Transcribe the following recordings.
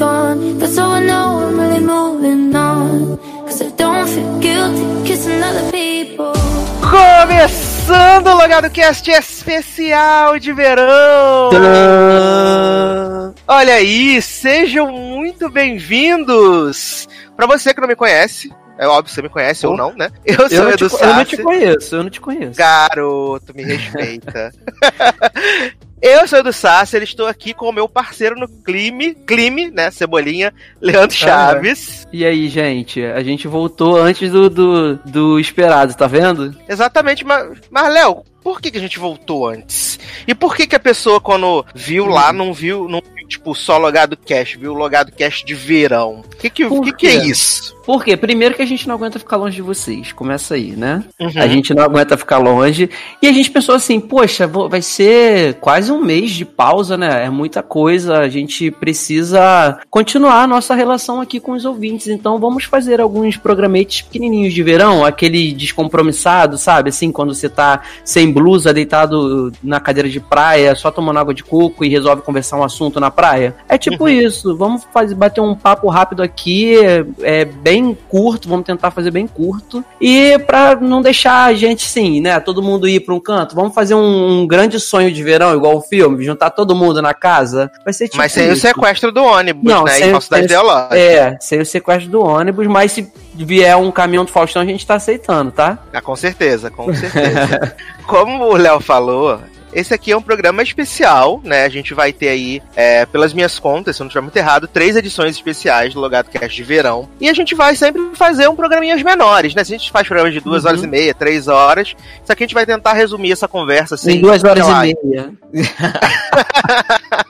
gone. That's how I know I'm really moving on. Cause I don't feel guilty kissing other people. Começando o Logado Cast especial de verão! Olha aí, sejam muito bem-vindos! Pra você que não me conhece, é óbvio que você me conhece ou não, né? Eu sou eu Edu te, Eu não te conheço, eu não te conheço. Garoto, me respeita. Eu sou o Edu Sasser, estou aqui com o meu parceiro no Clime, Clime, né, Cebolinha, Leandro Chaves. Ah, e aí, gente, a gente voltou antes do, do, do esperado, tá vendo? Exatamente, mas, mas Léo, por que, que a gente voltou antes? E por que que a pessoa, quando viu lá, não viu, não viu, tipo, só logado cash, viu logado cash de verão? O que que, que, que é isso? Por quê? Primeiro que a gente não aguenta ficar longe de vocês. Começa aí, né? Uhum. A gente não aguenta ficar longe. E a gente pensou assim, poxa, vai ser quase um mês de pausa, né? É muita coisa. A gente precisa continuar a nossa relação aqui com os ouvintes. Então vamos fazer alguns programetes pequenininhos de verão, aquele descompromissado, sabe? Assim, quando você tá sem blusa, deitado na cadeira de praia, só tomando água de coco e resolve conversar um assunto na praia. É tipo uhum. isso. Vamos fazer, bater um papo rápido aqui, é, bem curto, vamos tentar fazer bem curto. E para não deixar a gente, sim, né, todo mundo ir para um canto, vamos fazer um, um, grande sonho de verão, igual o filme, juntar todo mundo na casa. Vai ser tipo Mas sem isso. o sequestro do ônibus, não, né, sem, em falsidade ideológica. É, sem o sequestro do ônibus, mas se vier um caminhão do Faustão, a gente tá aceitando, tá? Ah, com certeza, com certeza. Como o Léo falou, esse aqui é um programa especial, né? A gente vai ter aí, é, pelas minhas contas, se eu não estiver muito errado, três edições especiais do Logado Cast de verão. E a gente vai sempre fazer um programinhas menores, né? Se a gente faz programas de duas uhum. horas e meia, três horas, isso aqui a gente vai tentar resumir essa conversa assim. Em duas horas e meia.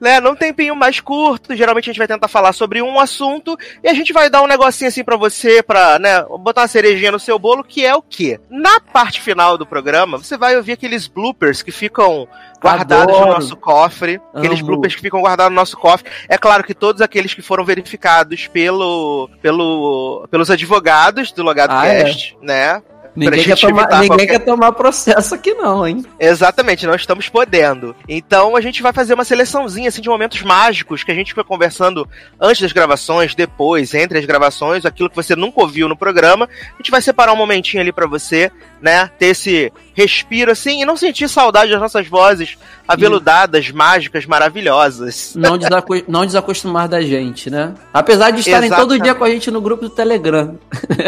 né, num tempinho mais curto. Geralmente a gente vai tentar falar sobre um assunto e a gente vai dar um negocinho assim para você, pra, né, botar uma cerejinha no seu bolo, que é o quê? Na parte final do programa, você vai ouvir aqueles bloopers que ficam guardados Adoro. no nosso cofre. Aqueles bloopers que ficam guardados no nosso cofre. É claro que todos aqueles que foram verificados pelo, pelo, pelos advogados do Logado ah, Cast, é? né? Ninguém, quer tomar, ninguém qualquer... quer tomar processo aqui não, hein? Exatamente, nós estamos podendo. Então a gente vai fazer uma seleçãozinha assim, de momentos mágicos que a gente foi conversando antes das gravações, depois, entre as gravações, aquilo que você nunca ouviu no programa. A gente vai separar um momentinho ali para você, né? Ter esse respiro assim e não sentir saudade das nossas vozes aveludadas, mágicas, maravilhosas. Não, não desacostumar da gente, né? Apesar de estarem Exatamente. todo dia com a gente no grupo do Telegram.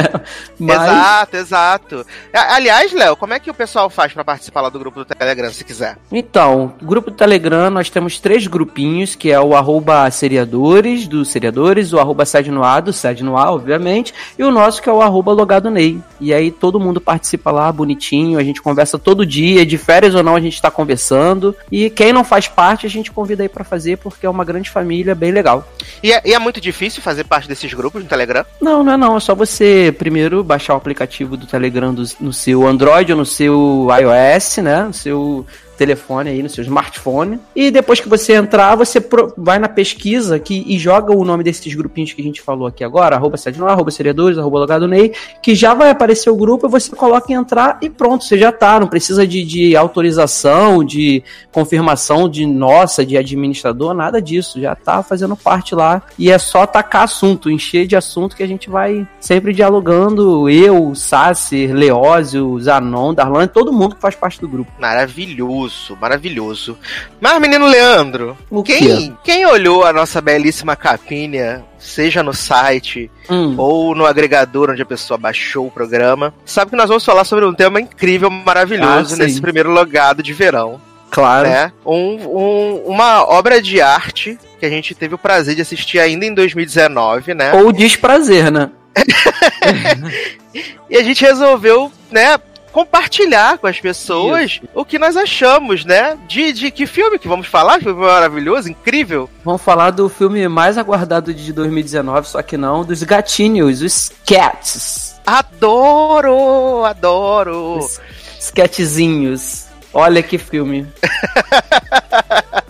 Mas... Exato, exato. Aliás, Léo, como é que o pessoal faz para participar lá do grupo do Telegram, se quiser? Então, grupo do Telegram, nós temos três grupinhos, que é o arroba seriadores, do seriadores, o arroba sede no ar, do sede no ar, obviamente, e o nosso que é o arroba logado Ney. E aí todo mundo participa lá, bonitinho, a gente conversa todo dia, de férias ou não a gente tá conversando. E quem não faz parte, a gente convida aí para fazer, porque é uma grande família bem legal. E é, e é, muito difícil fazer parte desses grupos no Telegram? Não, não é não. É só você primeiro baixar o aplicativo do Telegram do, no seu Android ou no seu iOS, né? No seu telefone aí, no seu smartphone. E depois que você entrar, você vai na pesquisa aqui e joga o nome desses grupinhos que a gente falou aqui agora, arroba Sednoar, arroba Seriadores, arroba Logado Ney, que já vai aparecer o grupo, você coloca em entrar e pronto, você já tá. Não precisa de, de autorização, de confirmação de nossa, de administrador, nada disso. Já tá fazendo parte lá. E é só tacar assunto, encher de assunto que a gente vai sempre dialogando. Eu, Sasser, Leózio, Zanon, Darlan, todo mundo que faz parte do grupo. Maravilhoso maravilhoso, maravilhoso. Mas, menino Leandro, o quem, quem olhou a nossa belíssima capinha, seja no site hum. ou no agregador onde a pessoa baixou o programa, sabe que nós vamos falar sobre um tema incrível, maravilhoso ah, nesse primeiro logado de verão. Claro. Né? Um, um, uma obra de arte que a gente teve o prazer de assistir ainda em 2019, né? Ou desprazer, né? e a gente resolveu, né, compartilhar com as pessoas Isso. o que nós achamos, né? De, de que filme que vamos falar? Que filme maravilhoso, incrível. Vamos falar do filme mais aguardado de 2019, só que não, dos gatinhos, os Cats. Adoro, adoro. Os sketchzinhos. Olha que filme.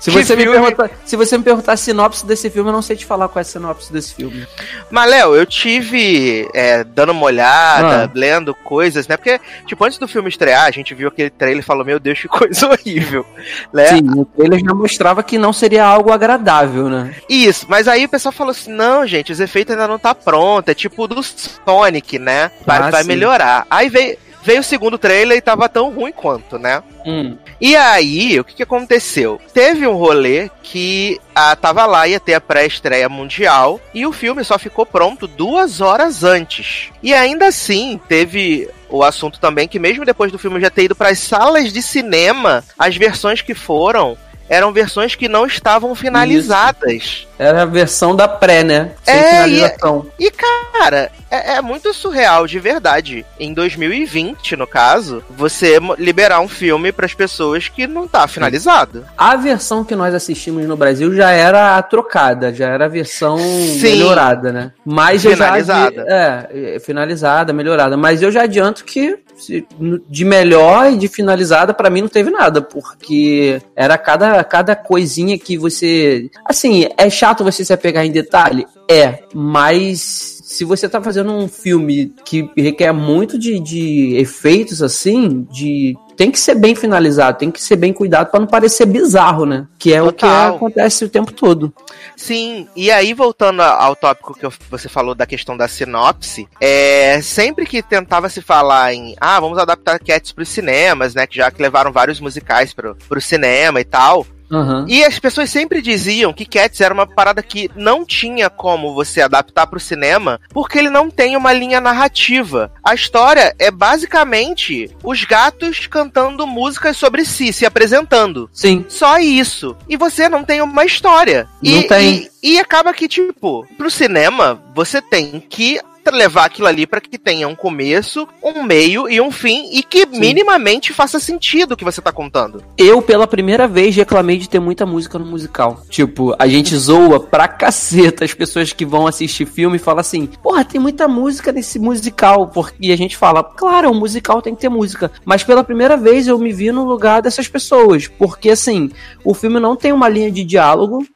Se você, me pergunta, se você me perguntar a sinopse desse filme, eu não sei te falar qual é a sinopse desse filme. Mas, Léo, eu tive é, dando uma olhada, ah. lendo coisas, né? Porque, tipo, antes do filme estrear, a gente viu aquele trailer e falou, meu Deus, que coisa horrível. Né? Sim, o trailer já mostrava que não seria algo agradável, né? Isso, mas aí o pessoal falou assim, não, gente, os efeitos ainda não tá pronto, é tipo do Sonic, né? Vai, ah, vai melhorar. Aí veio Veio o segundo trailer e tava tão ruim quanto, né? Hum. E aí, o que, que aconteceu? Teve um rolê que a, tava lá, ia ter a pré-estreia mundial, e o filme só ficou pronto duas horas antes. E ainda assim, teve o assunto também que mesmo depois do filme já ter ido para as salas de cinema, as versões que foram eram versões que não estavam finalizadas. Isso. Era a versão da pré, né? Sem é, finalização. E, e cara, é, é, muito surreal de verdade. Em 2020, no caso, você liberar um filme para as pessoas que não tá finalizado. A versão que nós assistimos no Brasil já era a trocada, já era a versão Sim. melhorada, né? Mas finalizada. Já, é, finalizada, melhorada. Mas eu já adianto que de melhor e de finalizada para mim não teve nada, porque era cada, cada coisinha que você. Assim, é chato você se apegar em detalhe? É, mas se você tá fazendo um filme que requer muito de, de efeitos assim, de tem que ser bem finalizado, tem que ser bem cuidado para não parecer bizarro, né? Que é Total. o que acontece o tempo todo. Sim, e aí voltando ao tópico que você falou da questão da sinopse, é sempre que tentava se falar em, ah, vamos adaptar Cats para os cinemas, né, que já que levaram vários musicais para o cinema e tal, Uhum. E as pessoas sempre diziam que Cats era uma parada que não tinha como você adaptar para o cinema, porque ele não tem uma linha narrativa. A história é basicamente os gatos cantando músicas sobre si, se apresentando. Sim. Só isso. E você não tem uma história. Não e, tem. E, acaba que, tipo, pro cinema, você tem que levar aquilo ali para que tenha um começo, um meio e um fim e que Sim. minimamente faça sentido o que você tá contando. Eu, pela primeira vez, reclamei de ter muita música no musical. Tipo, a gente zoa pra caceta as pessoas que vão assistir filme e falam assim: porra, tem muita música nesse musical. Porque... E a gente fala: claro, um musical tem que ter música. Mas pela primeira vez eu me vi no lugar dessas pessoas. Porque, assim, o filme não tem uma linha de diálogo.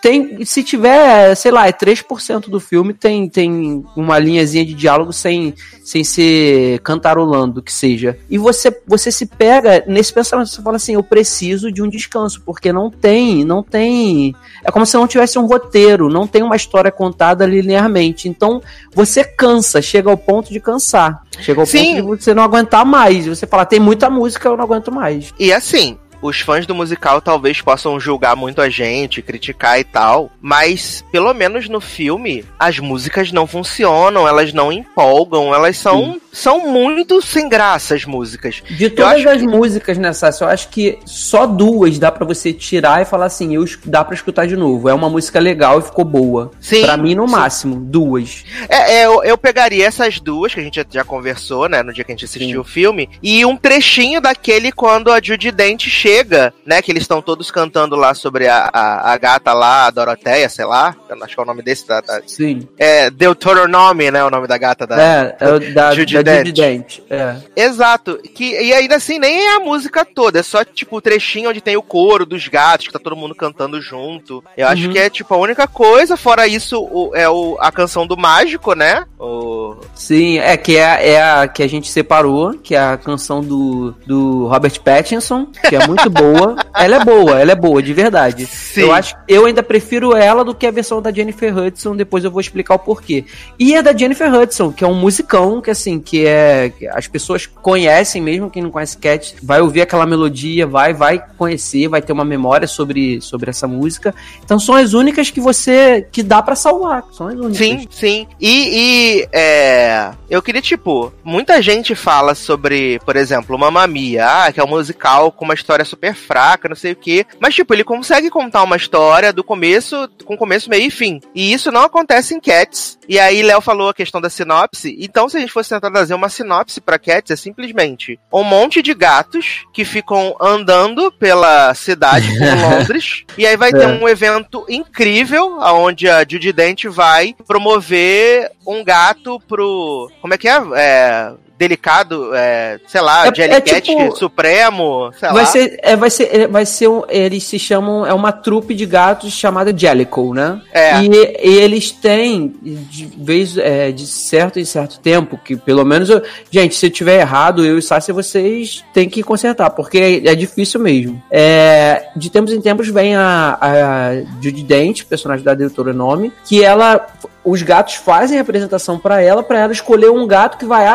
Tem, se tiver, sei lá, é 3% do filme, tem, tem uma linha linhazinha de diálogo sem, sem ser cantarolando, que seja. E você, você se pega nesse pensamento, você fala assim, eu preciso de um descanso, porque não tem, não tem. É como se não tivesse um roteiro, não tem uma história contada linearmente. Então, você cansa, chega ao ponto de cansar. Chega ao Sim. ponto de você não aguentar mais. Você fala, tem muita música, eu não aguento mais. E assim, os fãs do musical talvez possam julgar muito a gente, criticar e tal, mas pelo menos no filme as músicas não funcionam, elas não empolgam, elas são, são muito sem graça as músicas. De todas as que... músicas nessa, eu acho que só duas dá para você tirar e falar assim, eu dá para escutar de novo. É uma música legal e ficou boa. Sim. Para mim no sim. máximo, duas. É, é eu, eu, pegaria essas duas que a gente já, já conversou, né, no dia que a gente assistiu sim. o filme, e um trechinho daquele quando a Judy Dent chega né? Que eles estão todos cantando lá sobre a, a, a, gata lá, a Doroteia, sei lá. Acho que é o nome desse. Da, da, Sim. É Deuteronome, né? O nome da gata da. É, é da Judy da Dent. É. Exato. Que, e ainda assim, nem é a música toda. É só, tipo, o trechinho onde tem o coro dos gatos, que tá todo mundo cantando junto. Eu uhum. acho que é, tipo, a única coisa. Fora isso, o, é o, a canção do mágico, né? O... Sim, é que é, é a que a gente separou, que é a canção do, do Robert Pattinson, que é muito muito boa. Ela é boa, ela é boa, de verdade. Sim. Eu acho eu ainda prefiro ela do que a versão da Jennifer Hudson, depois eu vou explicar o porquê. E a da Jennifer Hudson, que é um musicão, que assim, que é. Que as pessoas conhecem, mesmo quem não conhece Cat, vai ouvir aquela melodia, vai, vai conhecer, vai ter uma memória sobre, sobre essa música. Então são as únicas que você. que dá para salvar. São as únicas. Sim, sim. E, e é, eu queria, tipo, muita gente fala sobre, por exemplo, Mamma Mia, ah, que é um musical com uma história super fraca, não sei o quê. Mas, tipo, ele consegue contar uma história do começo, com começo, meio e fim. E isso não acontece em Cats. E aí, Léo falou a questão da sinopse. Então, se a gente fosse tentar trazer uma sinopse para Cats, é simplesmente um monte de gatos que ficam andando pela cidade, por Londres. e aí vai ter é. um evento incrível, onde a Judy Dent vai promover um gato pro. Como é que é? É delicado, é, sei lá, É- Jellycat é tipo- Supremo, sei Vai lá. ser, é, vai ser, é, vai ser um, eles se chamam, é uma trupe de gatos chamada Jellicle, né? É. E, e eles têm, de vez, é, de certo em certo tempo, que pelo menos, eu- gente, se eu tiver errado, eu e Sassi, vocês têm que consertar, porque é, é difícil mesmo. É, de tempos em tempos vem a, a Judy Dent, personagem da Deuteronome, que ela os gatos fazem a apresentação pra ela, pra ela escolher um gato que vai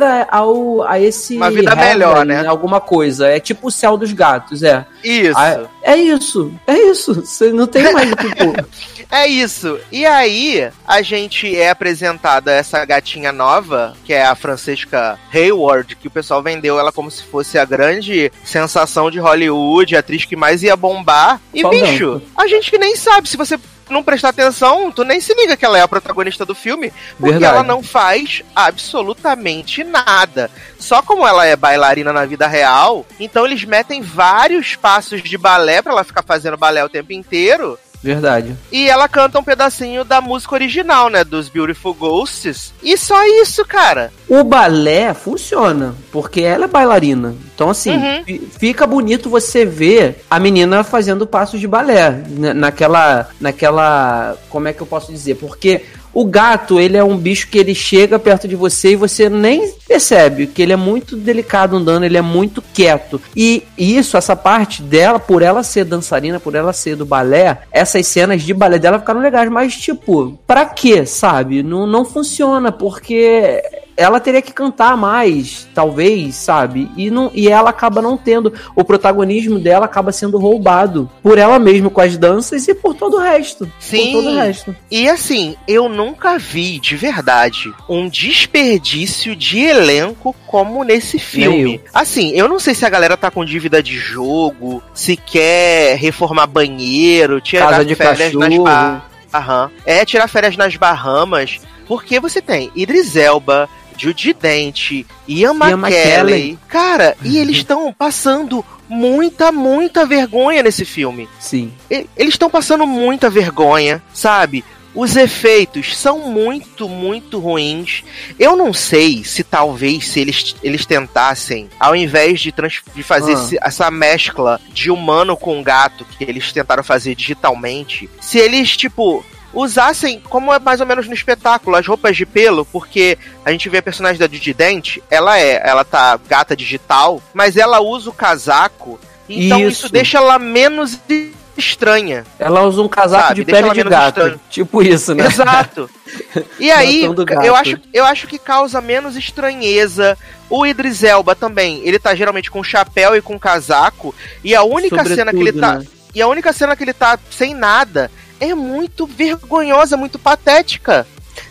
a, ao, a esse Uma vida heaven, melhor, né? Alguma coisa. É tipo o céu dos gatos, é. Isso. Ah, é isso, é isso. Você não tem mais tipo. É isso. E aí, a gente é apresentada essa gatinha nova, que é a Francesca Hayward, que o pessoal vendeu ela como se fosse a grande sensação de Hollywood, a atriz que mais ia bombar. E, Só bicho, a gente que nem sabe, se você não prestar atenção, tu nem se liga que ela é a protagonista do filme, porque Verdade. ela não faz absolutamente nada. Só como ela é bailarina na vida real, então eles metem vários passos de balé pra ela ficar fazendo balé o tempo inteiro. Verdade. E ela canta um pedacinho da música original, né? Dos Beautiful Ghosts. E só isso, cara. O balé funciona, porque ela é bailarina. Então, assim, Uhum. fi- fica bonito você ver a menina fazendo passos de balé. na- Naquela. Naquela. Como é que eu posso dizer? Porque. O gato, ele é um bicho que ele chega perto de você e você nem percebe, que ele é muito delicado andando, ele é muito quieto. E isso, essa parte dela, por ela ser dançarina, por ela ser do balé, essas cenas de balé dela ficaram legais, mas tipo, pra quê, sabe? Não, não funciona, porque ela teria que cantar mais, talvez, sabe? E, não, e ela acaba não tendo. O protagonismo dela acaba sendo roubado por ela mesma com as danças e por todo o resto. Sim. Por todo o resto. E assim, eu nunca vi, de verdade, um desperdício de elenco como nesse filme. Nem Assim, eu não sei se a galera tá com dívida de jogo, se quer reformar banheiro, tirar Casa de férias nas cachorro. Bahamas. Aham. É, tirar férias nas Bahamas. Porque você tem Idris Elba, Judy Dent, Ian Ian McKellen. McKellen. Cara, e eles estão passando muita, muita vergonha nesse filme. Sim. E- Eles estão passando muita vergonha, sabe? Os efeitos são muito, muito ruins. Eu não sei se talvez se eles, eles tentassem, ao invés de, trans- de fazer Ah. esse- essa mescla de humano com gato que eles tentaram fazer digitalmente, se eles, tipo, usassem, como é mais ou menos no espetáculo, as roupas de pelo, porque a gente vê a personagem da Judy Dent, ela é, ela tá gata digital, mas ela usa o casaco, então isso, Isso. deixa ela menos estranha. Ela usa um casaco Sabe, de deixa pele de gato. estranha. Tipo isso, né? Exato. E aí, eu acho, eu acho que causa menos estranheza. O Idris Elba também, ele tá geralmente com chapéu e com casaco, e a única cena que ele Sobretudo, tá, né? e a única cena que ele tá sem nada é muito vergonhosa, muito patética.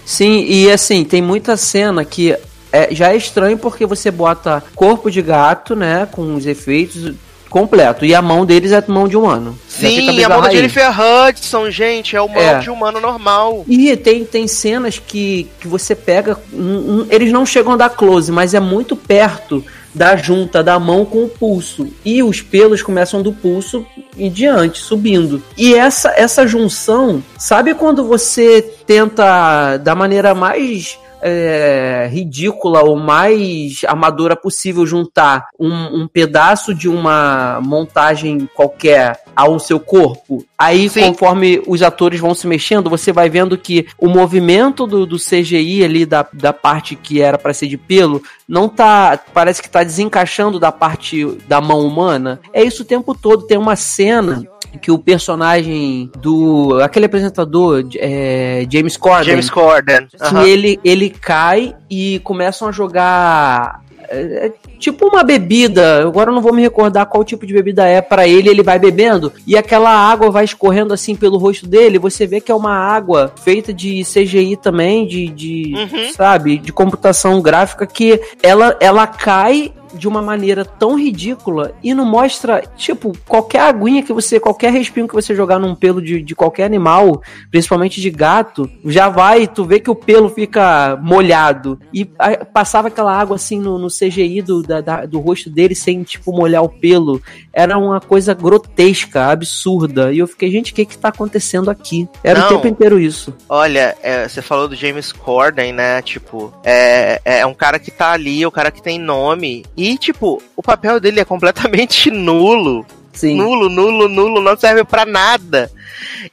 Sim, e assim, tem muita cena que é, já é estranho porque você bota corpo de gato, né, com os efeitos completo, e a mão deles é mão de humano. Sim, a mão da. Jennifer Hudson, gente, é o mão É. de humano normal. E tem, tem cenas que, que você pega. hum, hum, Eles não chegam a dar close, mas é muito perto da junta da mão com o pulso. E os pelos começam do pulso em diante, subindo. E essa, essa junção, sabe quando você tenta, da maneira mais é, ridícula ou mais amadora possível juntar um, um pedaço de uma montagem qualquer ao seu corpo. Aí, Sim. conforme os atores vão se mexendo, você vai vendo que o movimento do, do CGI ali, da, da parte que era pra ser de pelo, não tá. Parece que tá desencaixando da parte da mão humana. É isso o tempo todo. Tem uma cena que o personagem do. aquele apresentador, é, James Corden James Corden. que aham. ele, ele cai e começam a jogar é tipo uma bebida. Agora eu não vou me recordar qual tipo de bebida é para ele. Ele vai bebendo e aquela água vai escorrendo assim pelo rosto dele. Você vê que é uma água feita de CGI também, de, de Uhum. sabe, de computação gráfica que ela, ela cai de uma maneira tão ridícula e não mostra, tipo, qualquer aguinha que você, qualquer respingo que você jogar num pelo de, de qualquer animal, principalmente de gato, já vai, tu vê que o pelo fica molhado. E a- passava aquela água assim no, no CGI do, da, da, do rosto dele sem, tipo, molhar o pelo. Era uma coisa grotesca, absurda. E eu fiquei, gente, o que que tá acontecendo aqui? Era Não, o tempo inteiro isso. Olha, é, você falou do James Corden, né? Tipo, é, é um cara que tá ali, o cara que tem nome. E, tipo, o papel dele é completamente nulo. Sim. Nulo, nulo, nulo, não serve para nada.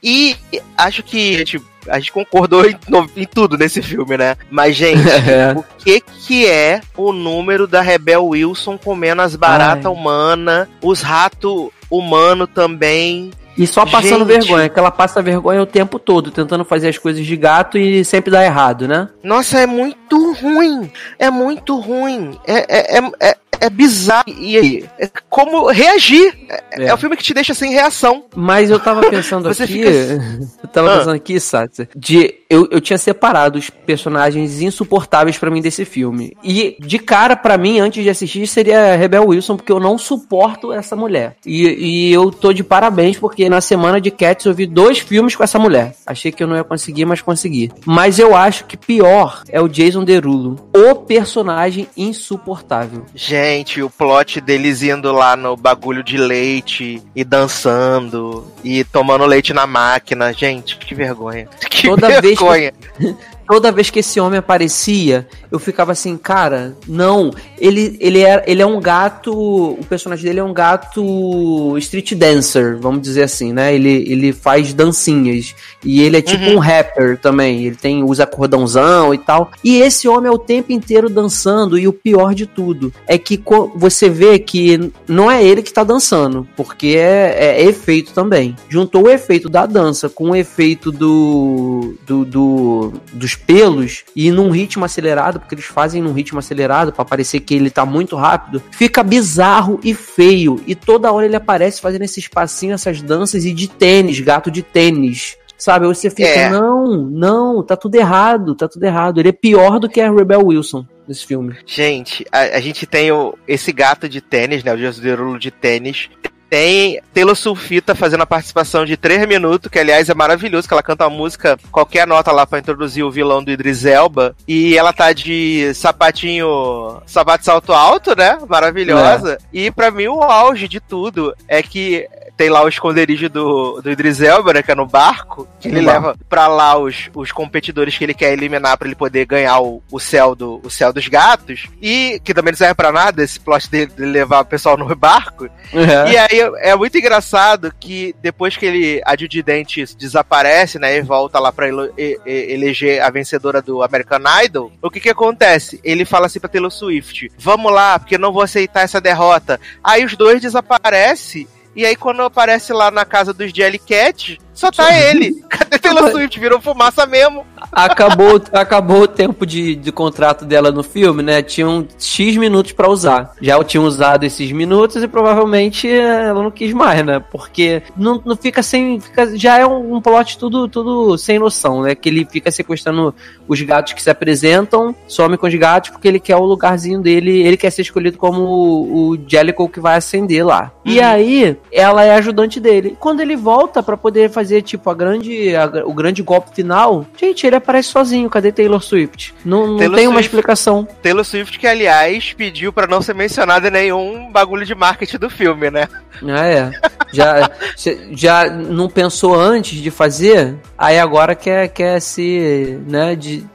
E acho que a gente, a gente concordou em, em, tudo nesse filme, né? Mas, gente, é. o que que é o número da Rebel Wilson comendo as baratas humanas, os ratos humanos também, e só passando Gente. vergonha, que ela passa vergonha o tempo todo, tentando fazer as coisas de gato e sempre dá errado, né? Nossa, é muito ruim. É muito ruim. É, é, é, é é bizarro. E aí, é como reagir? É, é. é, o filme que te deixa sem reação. Mas eu tava pensando aqui. Fica... Eu tava ah. pensando aqui, Satya, de. Eu, eu tinha separado os personagens insuportáveis para mim desse filme. E de cara, para mim, antes de assistir, seria Rebel Wilson, porque eu não suporto essa mulher. E, e eu tô de parabéns, porque na semana de Cats eu vi dois filmes com essa mulher. Achei que eu não ia conseguir, mas consegui. Mas eu acho que pior é o Jason Derulo. O personagem insuportável. Gente Gente, o plot deles indo lá no bagulho de leite e dançando e tomando leite na máquina. Gente, que vergonha. Que Toda vergonha. Vez que... toda vez que esse homem aparecia, eu ficava assim, cara, não. Ele, ele, é, ele é um gato. O personagem dele é um gato street dancer, vamos dizer assim, né? Ele, ele faz dancinhas. E ele é tipo uhum. um rapper também. Ele tem usa cordãozão e tal. E esse homem é o tempo inteiro dançando. E o pior de tudo é que você vê que não é ele que tá dançando, porque é, é efeito também. Juntou o efeito da dança com o efeito do, do, do dos pelos e num ritmo acelerado, porque eles fazem num ritmo acelerado para parecer que ele tá muito rápido, fica bizarro e feio. E toda hora ele aparece fazendo esse espacinho, essas danças e de tênis, gato de tênis. Sabe, você fica, é. não, não, tá tudo errado, tá tudo errado. Ele é pior do que a Rebel Wilson nesse filme. Gente, a, a gente tem o, esse gato de tênis, né? O Jesus Derulo de tênis. Tem Taylor Sulfita fazendo a participação de 3 minutos, que aliás é maravilhoso, que ela canta a música, qualquer nota lá para introduzir o vilão do Idris Elba. E ela tá de sapatinho, sapato salto alto, né? Maravilhosa. É. E para mim o auge de tudo é que tem lá o esconderijo do, do Idris Elba, né, que é no barco, que ele leva para lá os, os competidores que ele quer eliminar para ele poder ganhar o, o céu do o céu dos gatos, e que também não serve pra nada, esse plot dele de levar o pessoal no barco. Uhum. E aí é muito engraçado que depois que ele, a Judy Dent desaparece, né, e volta lá pra ele, eleger a vencedora do American Idol, o que que acontece? Ele fala assim pra Taylor Swift, vamos lá, porque eu não vou aceitar essa derrota. Aí os dois desaparecem e aí, quando aparece lá na casa dos Jellycat, só tá ele. Cadê Taylor Swift? Virou fumaça mesmo. Acabou, acabou o tempo de, de contrato dela no filme, né? Tinham X minutos para usar. Já tinham usado esses minutos e provavelmente ela não quis mais, né? Porque não, não fica sem. Fica, já é um, um plot tudo, tudo sem noção, né? Que ele fica sequestrando os gatos que se apresentam, some com os gatos porque ele quer o lugarzinho dele, ele quer ser escolhido como o, o Jellicle que vai acender lá. Uhum. E aí, ela é ajudante dele. Quando ele volta para poder fazer fazer, tipo, a grande, a, o grande golpe final, gente, ele aparece sozinho. Cadê Taylor Swift? Não, não Taylor tem Swift, uma explicação. Taylor Swift, que aliás pediu para não ser mencionada em nenhum bagulho de marketing do filme, né? Ah, é. Já, já não pensou antes de fazer, aí agora quer, quer se, né, de,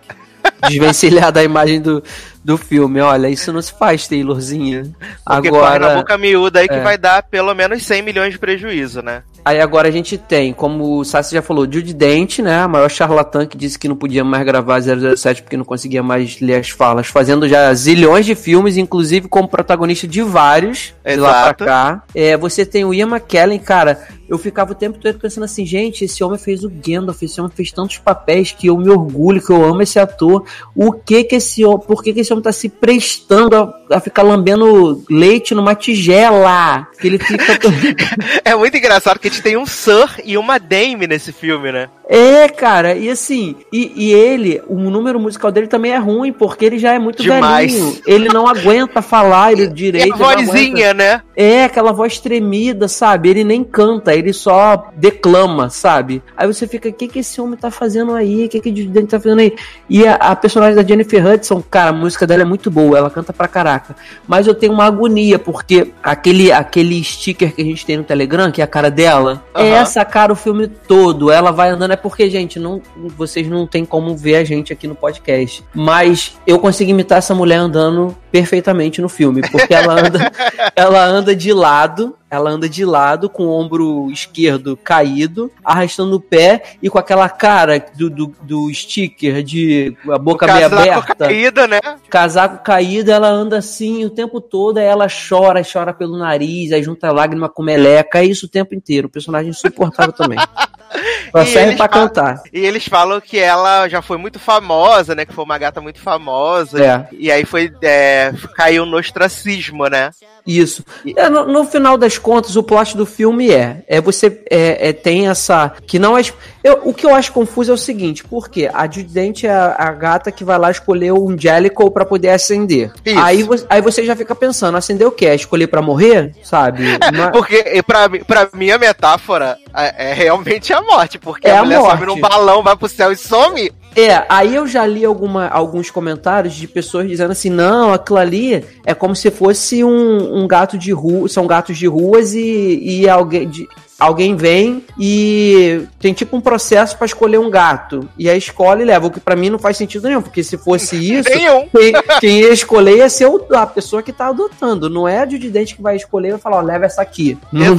desvencilhar da imagem do, do filme. Olha, isso não se faz, Taylorzinha. Porque Agora, na boca miúda aí é. que vai dar pelo menos 100 milhões de prejuízo, né? Aí agora a gente tem, como o Sassi já falou, Judy Dent, né? A maior charlatã que disse que não podia mais gravar 007 porque não conseguia mais ler as falas, fazendo já zilhões de filmes, inclusive como protagonista de vários Exato. de lá pra cá. É, você tem o Ian McKellen, cara. Eu ficava o tempo todo pensando assim, gente, esse homem fez o Gandalf, esse homem fez tantos papéis que eu me orgulho, que eu amo esse ator. O que que esse homem, por que que esse homem tá se prestando a, a ficar lambendo leite numa tigela? Que ele fica. é muito engraçado que gente tem um Sir e uma Dame nesse filme, né? É, cara, e assim, e, e, ele, o número musical dele também é ruim, porque ele já é muito Demais. velhinho. Ele não aguenta falar ele direito. É a vozinha, né? É, aquela voz tremida, sabe? Ele nem canta, ele só declama, sabe? Aí você fica, o que, que esse homem tá fazendo aí? O que, que o Dente tá fazendo aí? E a, a, personagem da Jennifer Hudson, cara, a música dela é muito boa, ela canta pra caraca. Mas eu tenho uma agonia, porque aquele, aquele sticker que a gente tem no Telegram, que é a cara dela, uhum. é essa cara o filme todo. Ela vai andando, é porque, gente, não, vocês não tem como ver a gente aqui no podcast. Mas eu consegui imitar essa mulher andando perfeitamente no filme, porque ela anda, ela anda de lado, ela anda de lado com o ombro esquerdo caído, arrastando o pé e com aquela cara do, do, do sticker de a boca meio aberta. Caída, né? Casaco caído, ela anda assim o tempo todo, aí ela chora, chora pelo nariz, aí junta lágrima com meleca, é isso o tempo inteiro. O personagem insuportável também. Só serve pra falam, cantar. E eles falam que ela já foi muito famosa, né? Que foi uma gata muito famosa. É. E, e aí foi. É, caiu no ostracismo, né? Isso. É, no, no, final das contas, o plot do filme é. É você é, é tem essa. Que não é. Eu, o que eu acho confuso é o seguinte: porque a Judente é a, a, gata que vai lá escolher o Angelical para poder ascender. Aí, aí você já fica pensando: acender o quê? É escolher para morrer? Sabe? Porque, pra, pra mim, a metáfora é, é realmente a morte. Porque é a mulher a sobe num balão, vai pro céu e some. É, aí eu já li alguma, alguns comentários de pessoas dizendo assim, não, aquilo ali é como se fosse um, um gato de rua, são gatos de ruas e, e alguém de, alguém vem e tem tipo um processo para escolher um gato. E a escolhe leva, o que para mim não faz sentido nenhum, porque se fosse isso, quem, quem, ia escolher ia ser a pessoa que tá adotando. Não é a de dente que vai escolher e vai falar, ó, leva essa aqui. Não,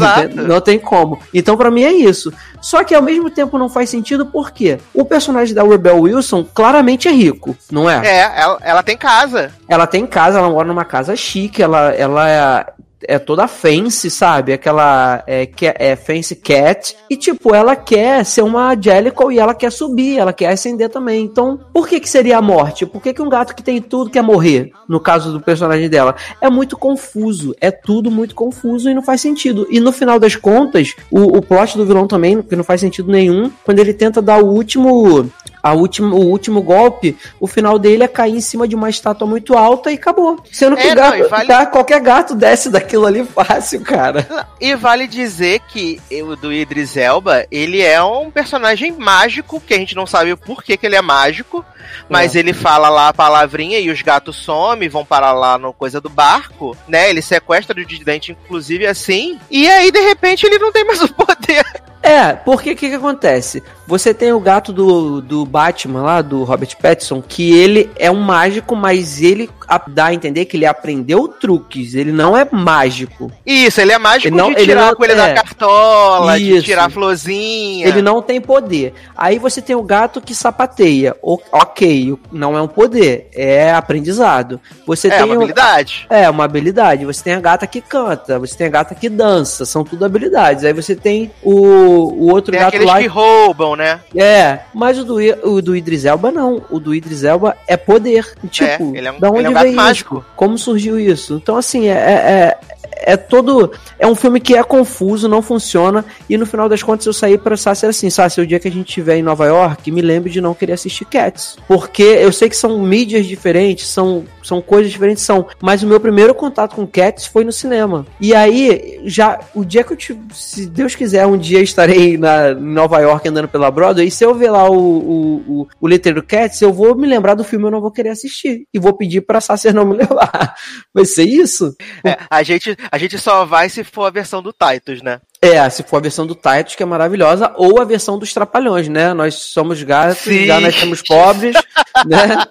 não tem como. Então para mim é isso. Só que ao mesmo tempo não faz sentido porque o personagem da Rebel Wilson claramente é rico, não é? É, ela, ela tem casa. Ela tem casa, ela mora numa casa chique, ela, ela é é toda fancy, sabe? Aquela é, é fancy cat. E, tipo, ela quer ser uma Jellicle e ela quer subir, ela quer ascender também. Então, por que que seria a morte? Por que que um gato que tem tudo quer morrer? No caso do personagem dela. É muito confuso. É tudo muito confuso e não faz sentido. E no final das contas, o, o plot do vilão também, que não faz sentido nenhum, quando ele tenta dar o último a último, o último golpe, o final dele é cair em cima de uma estátua muito alta e acabou. Sendo que é, gato, não, vale... Tá, qualquer gato desce daquilo ali fácil, cara. E vale dizer que o do Idris Elba, ele é um personagem mágico, que a gente não sabe por que, que ele é mágico, mas é. ele fala lá a palavrinha e os gatos somem, vão parar lá no coisa do barco, né? Ele sequestra o Didente, inclusive, assim, e aí, de repente, ele não tem mais o poder. É, porque o que, que acontece? Você tem o gato do, do Batman lá, do Robert Pattinson, que ele é um mágico, mas ele dá a entender que ele aprendeu truques, ele não é mágico. Isso, ele é mágico ele não, de tirar a coelha é, da cartola, isso. de tirar a florzinha. Ele não tem poder. Aí você tem o gato que sapateia. O, ok, não é um poder, é aprendizado. Você é tem uma habilidade. O, é, uma habilidade. Você tem a gata que canta, você tem a gata que dança, são tudo habilidades. Aí você tem o, o outro tem gato aqueles lá. que roubam, né? É, mas o do, o do Idris Elba não. O do Idris Elba é poder. Tipo, é, ele é um, da onde é gato mágico. Isso? Como surgiu isso? Então, assim, é, é, é todo. É um filme que é confuso, não funciona. E no final das contas eu saí pra Sácia assim: Sácia, o dia que a gente estiver em Nova York, me lembre de não querer assistir Cats. Porque eu sei que são mídias diferentes, são, são coisas diferentes, são. Mas o meu primeiro contato com Cats foi no cinema. E aí, já. O dia que eu te. Se Deus quiser, um dia estarei na, em Nova York andando pela Broadway. E se eu ver lá o, o, o, o letreiro Cats, eu vou me lembrar do filme eu não vou querer assistir. E vou pedir pra Sácia não me levar. Vai ser isso? É, a gente a gente só vai se for a versão do Titus, né? É, se for a versão do Titus, que é maravilhosa, ou a versão dos Trapalhões, né? Nós somos gatos, Sim. já nós somos pobres, né?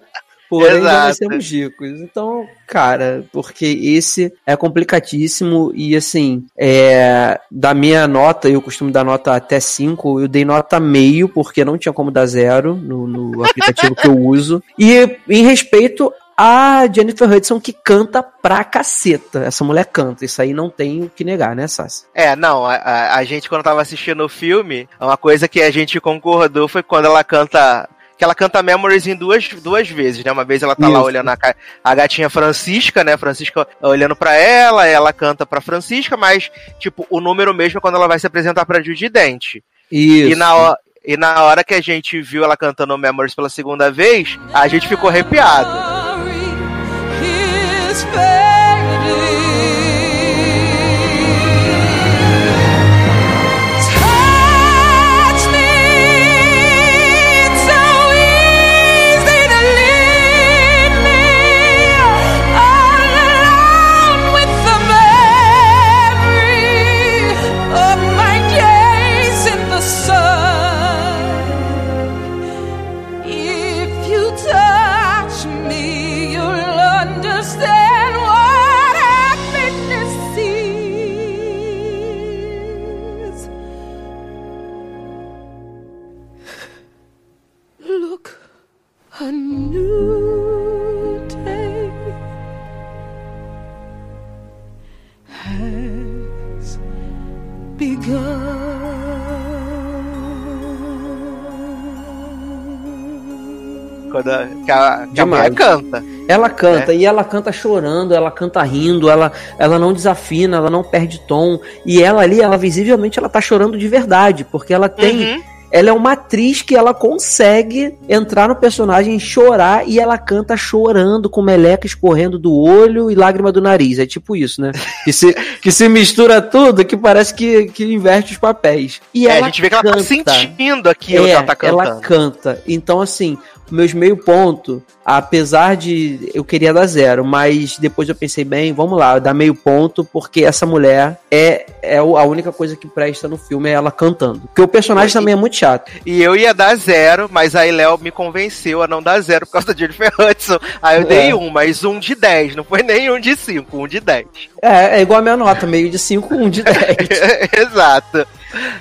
Porém, Exato. já nascemos ricos. Então, cara, porque esse é complicadíssimo e, assim, é, da minha nota, eu costumo dar nota até 5, eu dei nota meio, porque não tinha como dar zero no, no aplicativo que eu uso. E em respeito a Jennifer Hudson que canta pra caceta. Essa mulher canta, isso aí não tem o que negar, né, Sassi? É, não, a, a, a, gente quando tava assistindo o filme, uma coisa que a gente concordou foi quando ela canta que ela canta Memories em duas, duas vezes, né? Uma vez ela tá Isso. lá olhando a, a gatinha Francisca, né? Francisca olhando para ela, ela canta pra Francisca, mas, tipo, o número mesmo é quando ela vai se apresentar pra Judy Dent. Isso. E na, e na hora que a gente viu ela cantando Memories pela segunda vez, a gente ficou arrepiado. A Quando a, que a, que a mulher canta. Ela canta, é. e ela canta chorando, ela canta rindo, ela, ela não desafina, ela não perde tom. E ela ali, ela visivelmente, ela tá chorando de verdade, porque ela tem. Uhum. Ela é uma atriz que ela consegue entrar no personagem, chorar e ela canta chorando, com meleca escorrendo do olho e lágrima do nariz. É tipo isso, né? Que se, que se mistura tudo, que parece que, que inverte os papéis. E é, a gente vê que ela tá sentindo aqui é, ela tá cantando. Ela canta. Então, assim, meus meio ponto, apesar de eu queria dar zero, mas depois eu pensei bem, vamos lá, dar meio ponto, porque essa mulher é, é a única coisa que presta no filme é ela cantando. Porque o personagem e, também é muito chato. E eu ia dar zero, mas aí Léo me convenceu a não dar zero por causa da Jennifer Hudson. Aí eu é. dei um, mas um de 10, não foi nem um de 5, um de 10. É, é igual a minha nota, meio de 5, um de 10. Exato.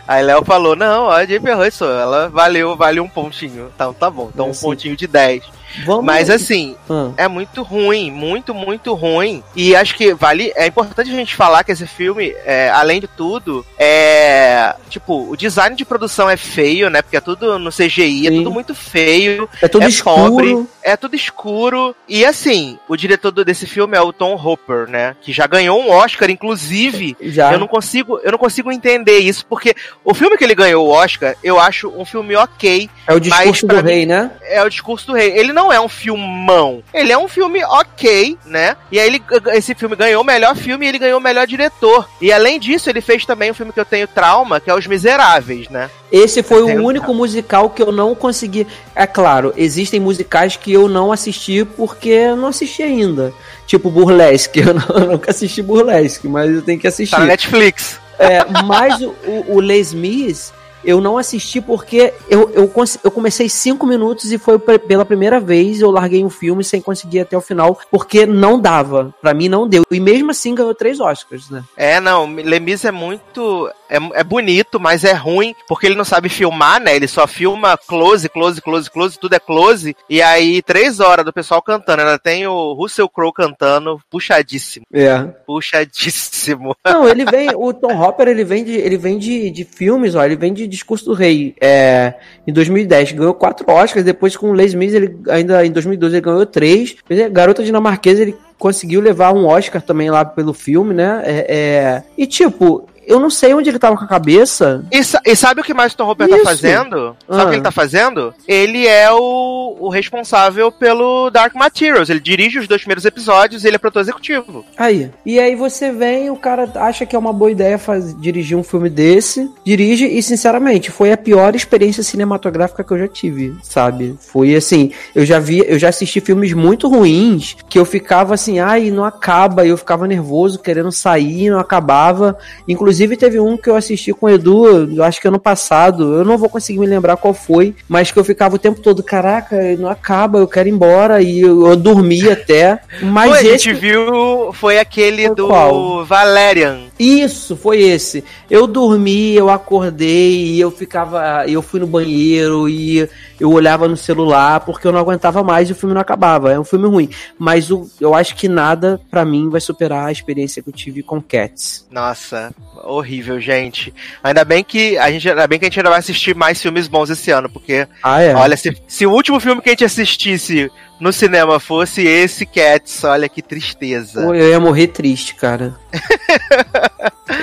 Aí Léo falou: não, a Jennifer Hudson, ela valeu, valeu um pontinho. Então tá bom, então é um assim. pontinho de 10. Vamos... Mas assim, hum. é muito ruim, muito, muito ruim. E acho que vale. É importante a gente falar que esse filme, é, além de tudo, é. Tipo, o design de produção é feio, né? Porque é tudo no CGI, Sim. é tudo muito feio. É tudo é escuro. Pobre, é tudo escuro. E assim, o diretor desse filme é o Tom Hopper, né? Que já ganhou um Oscar, inclusive. Já. Eu não consigo, eu não consigo entender isso, porque o filme que ele ganhou o Oscar, eu acho um filme ok. É o discurso do rei, né? É o discurso do rei. Ele não não é um filmão. Ele é um filme ok, né? E aí ele, esse filme ganhou o melhor filme e ele ganhou o melhor diretor. E além disso, ele fez também um filme que eu tenho trauma, que é Os Miseráveis, né? Esse foi o único musical que eu não consegui. É claro, existem musicais que eu não assisti porque eu não assisti ainda. Tipo Burlesque. Eu, não, eu nunca assisti Burlesque, mas eu tenho que assistir. Tá na Netflix. É, mas o, o, o Les Mis eu não assisti porque eu, eu, eu comecei cinco minutos e foi pela primeira vez eu larguei um filme sem conseguir até o final, porque não dava. para mim não deu. E mesmo assim ganhou três Oscars, né? É, não, Lemis é muito. É, é bonito, mas é ruim, porque ele não sabe filmar, né? Ele só filma close, close, close, close, tudo é close. E aí, três horas do pessoal cantando. Ela tem o Russell Crowe cantando, puxadíssimo. É. Puxadíssimo. Não, ele vem. O Tom Hopper, ele vem de, ele vem de, de filmes, ó. Ele vem de Discurso do Rei é, em 2010, ganhou quatro Oscars, depois com Les Mis, ele ainda em 2012 ele ganhou três. Garota dinamarquesa, ele conseguiu levar um Oscar também lá pelo filme, né? É, é... E tipo, eu não sei onde ele tava com a cabeça. E, e sabe o que mais o Hopper tá fazendo? Sabe o que ele ah. tá fazendo? Ele é o, o, responsável pelo Dark Materials. Ele dirige os dois primeiros episódios e ele é produtor executivo. Aí. E aí você vem, o cara acha que é uma boa ideia faz, dirigir um filme desse, dirige e, sinceramente, foi a pior experiência cinematográfica que eu já tive, sabe? Foi assim, eu já vi, eu já assisti filmes muito ruins que eu ficava assim, ai, não acaba, e eu ficava nervoso, querendo sair, não acabava. Inclusive, Inclusive, teve um que eu assisti com o Edu, acho que ano passado, eu não vou conseguir me lembrar qual foi, mas que eu ficava o tempo todo, caraca, não acaba, eu quero ir embora, e eu, eu dormi até. Mas foi, esse... a gente viu, foi aquele foi do qual? Valerian. Isso, foi esse. Eu dormi, eu acordei, e eu ficava, eu fui no banheiro, e eu olhava no celular, porque eu não aguentava mais e o filme não acabava. É um filme ruim. Mas o, eu acho que nada, para mim, vai superar a experiência que eu tive com Cats. Nossa, horrível, gente. Ainda bem que a gente, ainda bem que a gente ainda vai assistir mais filmes bons esse ano, porque ah, é? olha, se, se o último filme que a gente assistisse no cinema fosse esse Cats, olha que tristeza. Eu ia morrer triste, cara.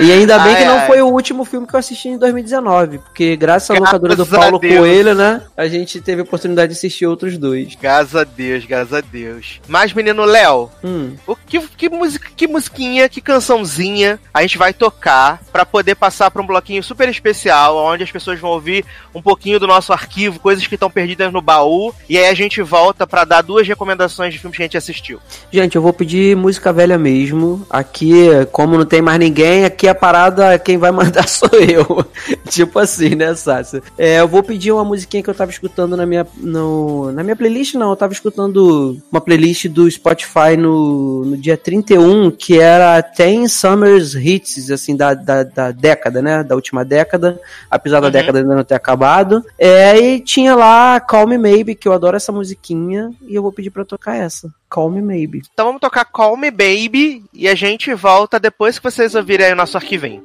e ainda bem ai, que não ai. foi o último filme que eu assisti em 2019, porque graças à locadora do Paulo Coelho, né, a gente teve a oportunidade de assistir outros dois. Graças a Deus, graças a Deus. Mas, menino Léo, hum. o que, que, musica, que musiquinha, que cançãozinha a gente vai tocar para poder passar para um bloquinho super especial, onde as pessoas vão ouvir um pouquinho do nosso arquivo, coisas que estão perdidas no baú, e aí a gente volta para dar duas recomendações de filmes que a gente assistiu. Gente, eu vou pedir música velha mesmo. Aqui, como não tem mais ninguém, aqui a parada, quem vai mandar sou eu. tipo assim, né, Sácia? É, eu vou pedir uma musiquinha que eu tava escutando na minha, no, na minha playlist, não. Eu tava escutando uma playlist do Spotify no, no dia 31, que era 10 Summers Hits, assim, da, da, da década, né? Da última década, apesar da uhum. década ainda não ter acabado. É, e tinha lá Call Me Maybe, que eu adoro essa musiquinha, e eu vou pedir pra tocar essa. Call Me Maybe. Então vamos tocar Call Me Baby e a gente volta depois que vocês ouvirem aí o nosso arquivinho.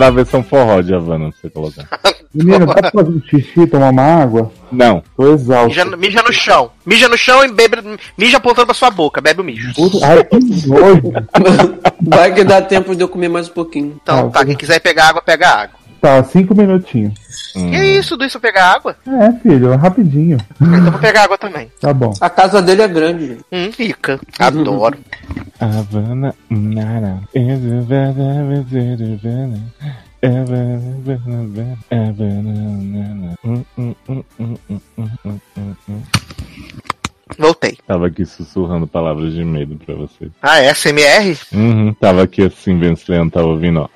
Mandar a versão forró de Havana pra você colocar. Menino, dá pra fazer um xixi, tomar uma água? Não. Tô exausto. Mija, mija no chão. Mija no chão e bebe. Mija apontando pra sua boca, bebe o mijo. Puta- Ai, que nojo. Vai que dá tempo de eu comer mais um pouquinho. Então, Ah, tá, quem quiser pegar água, pega água. Tá, cinco minutinhos. Hum. Que isso, do isso pegar água? É, filho, é rapidinho. Então vou pegar água também. Tá bom. A casa dele é grande. Hum, fica. Adoro. Havana, Nara. Voltei. Tava aqui sussurrando palavras de medo pra você. Ah, é? SMR? Uhum, tava aqui assim, vencendo, tava ouvindo, ó.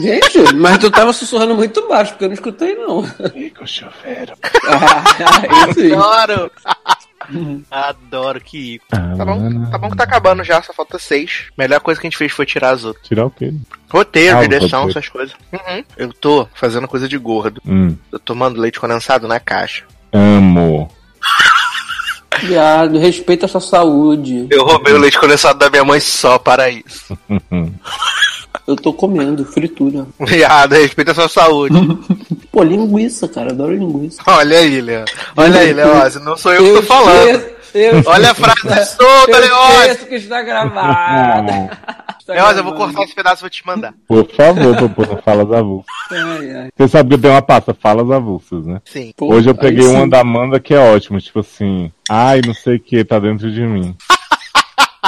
Gente, mas tu tava sussurrando muito baixo, porque eu não escutei, não. Fica o chuveiro. Ah. Adoro. Adoro, que ico. Tá bom, tá bom que tá acabando já, só falta seis. Melhor coisa que a gente fez foi tirar as outras. Tirar o quê? Roteiro, Ah, direção, roteiro. essas coisas. Uhum. Eu tô fazendo coisa de gordo. Hum, tô tomando leite condensado na caixa. amo. Viado, respeita a sua saúde. Eu roubei o leite condensado da minha mãe só para isso. Eu tô comendo fritura. Viado, respeita a sua saúde. Pô, linguiça, cara, adoro linguiça. Olha aí, Léo. Olha aí, Leózio. Não sou eu que tô falando. esqueço- eu Olha a frase solta, eu Leózio. esqueço que está gravado. Está Leózio, eu vou cortar esse pedaço e vou te mandar. Por favor, pôr falas avulsas. Ai, ai. Você sabe que eu tenho uma pasta, falas avulsas, né? Sim. Hoje eu peguei uma da Amanda que é ótima, tipo assim, ai, não sei o que, tá dentro de mim.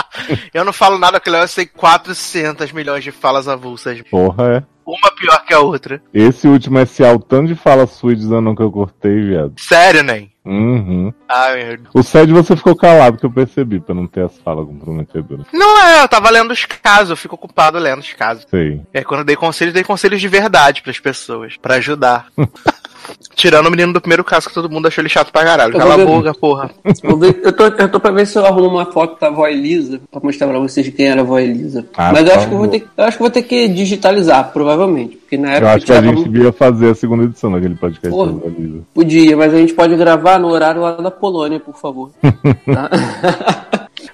Eu não falo nada que o Leózio tem 400 milhões de falas avulsas. Porra, é. Uma pior que a outra. Esse último é se o tanto de fala sua dizendo que eu cortei, viado. Sério, nem. Uhum. Ai, meu Deus. O Sede você ficou calado, que eu percebi, pra não ter as falas comprometedoras. Não é, eu tava lendo os casos, eu fico ocupado lendo os casos. Sei. É quando eu dei conselhos, dei conselhos de verdade pras pessoas, pra ajudar. Tirando o menino do primeiro caso que todo mundo achou ele chato pra caralho. Eu Cala a boca, porra. Vou ver- eu, tô, eu tô pra ver se eu arrumo uma foto da avó Elisa, pra mostrar pra vocês quem era a avó Elisa. Ah, Mas eu por acho, que eu, vou ter, eu acho que vou ter que digitalizar, provavelmente. Porque na Eu época acho que a gente devia fazer a segunda edição daquele podcast Porra. da Lisa. Podia, mas a gente pode gravar no horário lá da Polônia, por favor. Tá?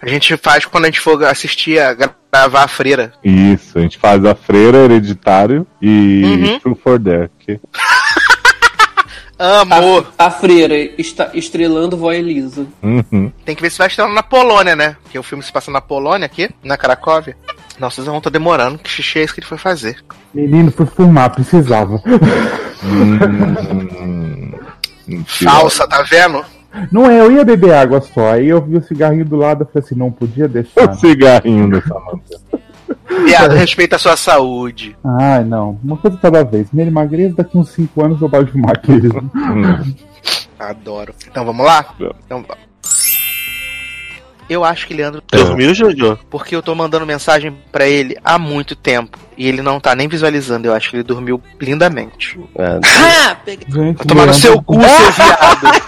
A gente faz quando a gente for assistir a gra- gravar a freira. Isso, a gente faz a freira, hereditário e Uhum. True for. Amor. a, a freira está estrelando vó Elisa. Uhum. Tem que ver se vai estar na Polônia, né? Porque o filme se passa na Polônia aqui, na Cracóvia. Nossa, o Zão tá demorando. Que xixi é esse que ele foi fazer? Menino, fui fumar, precisava. Hum. Falsa, tá vendo? Não é, eu ia beber água só. Aí eu vi o cigarrinho do lado, eu falei assim, não podia deixar. O cigarrinho dessa moça. Viado, respeita a sua saúde. Ai, não. Uma coisa cada vez. Me emagreço, daqui uns 5 anos eu fumar aquele. Hum. Adoro. Então vamos lá? Então vamos. Eu acho que Leandro Dormiu, Jojo? porque eu tô mandando mensagem pra ele há muito tempo e ele não tá nem visualizando. Eu acho que ele dormiu lindamente. É, Gente, Tomar no seu cu, seu viado.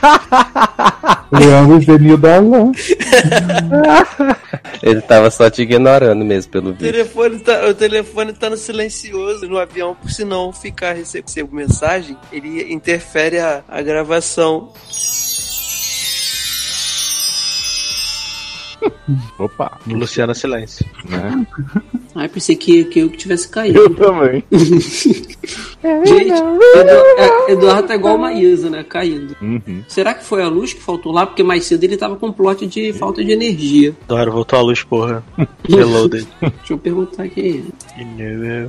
Leandro Zenil da Alain. ele tava só te ignorando mesmo, pelo O vídeo. telefone, tá, o telefone tá no silencioso no avião, por se não ficar recebendo mensagem, ele interfere a, a gravação. Opa, Luciana Silêncio. né? Ai, pensei que, que eu que tivesse Eu caído. também. Gente, Edu- é, Eduardo tá igual o Maísa, né? Caindo. Uhum. Será que foi a luz que faltou lá? Porque mais cedo ele tava com plot de falta de energia. Adoro, voltou a luz, porra. Reloaded. Deixa eu perguntar aqui. Né.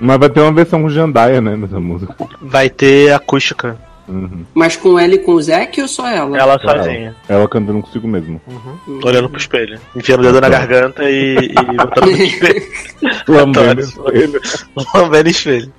Mas vai ter uma versão com Jandaia, né, nessa música. Vai ter acústica. Uhum. Mas com ela e com o Zack ou só ela? Ela sozinha. Ela cantando consigo mesmo. Olhando pro espelho. Enfiando o dedo na garganta e, e botando no espelho. Lambendo ele. Lambendo espelho.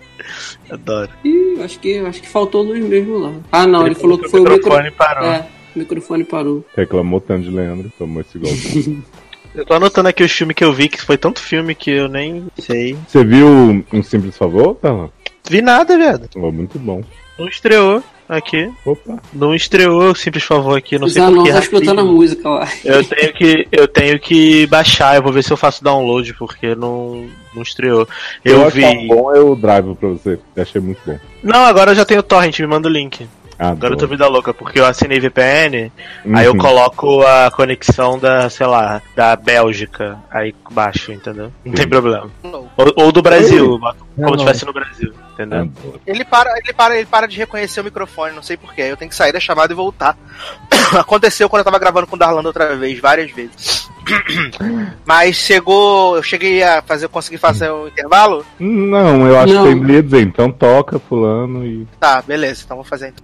Adoro. Ih, acho que, acho que faltou luz mesmo lá. Ah, não, ele, Ele falou que foi o o microfone. microfone parou. É, o microfone parou. Reclamou tanto de Leandro, tomou esse golpe. Eu tô anotando aqui os filmes que eu vi, que foi tanto filme que eu nem sei. Você viu Um Simples Favor, Tala? Vi nada, viado. Oh, muito bom. Não estreou aqui. Opa. Não estreou o simples favor aqui, não Os sei por que. anões tá escutando a música lá. Eu tenho que eu tenho que baixar, eu vou ver se eu faço download porque não não estreou. Eu, acho vi. que tá bom eu drive pra você. Eu achei muito bom. Não, agora eu já tenho torrent, me manda o link. Agora eu tô adoro. vida louca, porque eu assinei VPN, aí eu Uhum. coloco a conexão da, sei lá, da Bélgica, aí baixo, entendeu? Não tem Sim. problema. Não. Ou, ou do Brasil, como não. se estivesse no Brasil, entendeu? Adoro. Ele para, ele para, ele para de reconhecer o microfone, não sei porquê. Eu tenho que sair da chamada e voltar. Aconteceu quando eu tava gravando com o Darlando outra vez, várias vezes. Mas chegou. Eu cheguei a fazer, consegui fazer o intervalo? Não, eu acho Não. que tem medo então toca fulano e. Tá, beleza, então vou fazer então.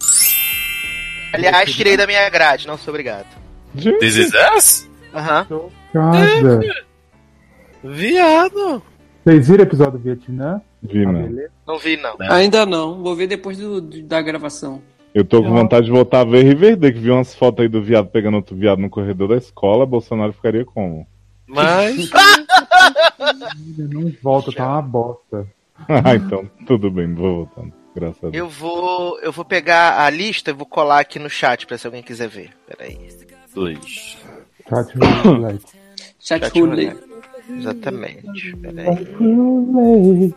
Aliás, tirei da minha grade, não sou obrigado. Gente, This is us? Aham. Viado. Vocês viram o episódio do Vietnã? vi, Ah, mano. beleza. Não vi, não. Ainda não, vou ver depois do, do- da gravação. Eu tô com vontade de voltar a ver Riverdale, que vi umas fotos aí do viado pegando outro viado no corredor da escola, Bolsonaro ficaria como? Mas. Não volta, tá uma bosta. ah, então, tudo bem, vou voltando. Graças a Deus. Eu vou. Eu vou pegar a lista e vou colar aqui no chat pra se alguém quiser ver. Peraí. Dois. Chat roulette. Chat roulette. Exatamente. Peraí.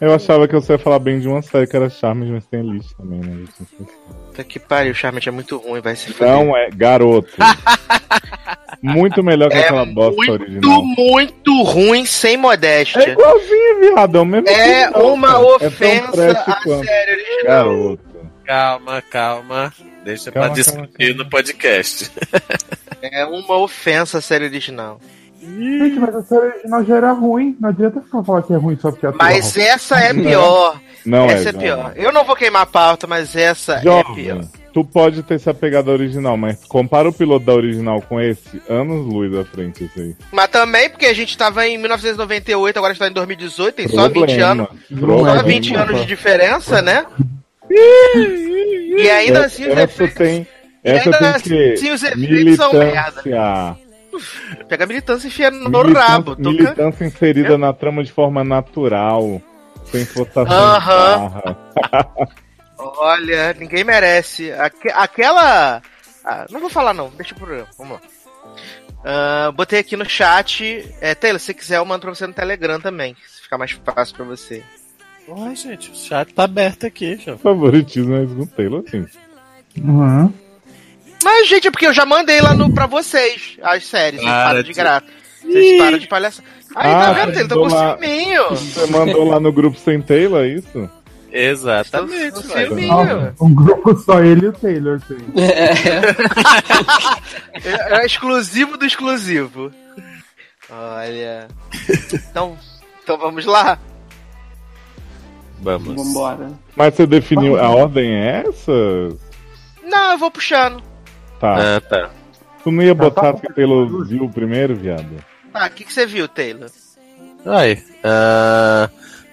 Eu achava que você ia falar bem de uma série que era Charmes, mas tem lixo também, né? se- Puta que pariu, o Charmente é muito ruim, vai se fuder. Não é, garoto. muito melhor que É aquela bosta muito, original. muito ruim, sem É modéstia. igualzinho, viado, é o mesmo É uma cara. É ofensa trash à quanto. série original. Garoto. Calma, calma. Deixa Calma, pra discutir calma, calma. no podcast. É uma ofensa à série original. Gente, mas a série original já era ruim. Não adianta ficar falar que é ruim só porque é Mas atual. essa é pior. Não essa é, é, pior. jovem. Eu não vou queimar a pauta, mas essa é pior. Jovem, tu pode ter se apegado à original, mas compara o piloto da original com esse, anos luz à frente isso aí. Mas também porque a gente tava em 1998, agora a gente tá em 2018, tem só 20 Problema. anos. Problema. Só 20 anos de diferença, né? E ainda assim os essa efeitos. tem, e essa ainda tem que assim os efeitos são merda. Pega a militância e enfia no militância, rabo. Tô militância inserida na trama de forma natural, sem forçação de Aham. barra. Olha, ninguém merece. Aque- aquela. Ah, não vou falar não, deixa pro programa. Vamos lá. Ah, botei aqui no chat. É, Taylor, se você quiser, eu mando pra você no Telegram também. Se ficar mais fácil pra você. Ai, gente, o chat tá aberto aqui, já. Favoritismo é com Taylor, assim. Uhum. Mas, gente, é porque eu já mandei lá no, pra vocês as séries. Para param de de- graça. Vocês param de palhaçada. Aí, Ah, tá vendo? Taylor? Tô com lá. ciúminho. Você mandou lá no grupo sem Taylor, é isso? Exatamente, Um. Ah, um grupo só ele e o Taylor tem. É, é exclusivo do exclusivo. Olha. Então, então vamos lá. Vamos. Vambora. Mas você definiu. A ordem é essa? Não, eu vou puxando. Tá. Ah, tá. Tu não ia botar que Taylor viu primeiro, viado? Tá, o que, que você viu, Taylor? Aí. ah,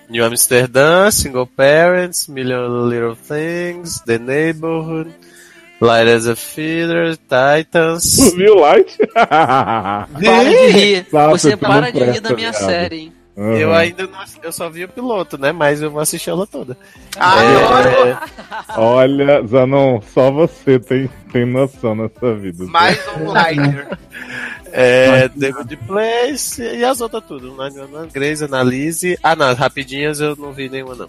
New Amsterdam, Single Parents, Million Little Things, The Neighborhood, Light as a Feather, Titans. Tu viu Light? Para de rir. Tá, Você para de rir da minha viado. série, hein? Eu Uhum. ainda não, eu só vi o piloto, né? Mas eu vou assistir ela toda. Adoro! É, Olha, Zanon, só você tem, tem noção nessa vida. Mais um lighter. é, The Good Place e as outras tudo. Né? Grace, Analise. Ah, não, rapidinhas eu não vi nenhuma, não.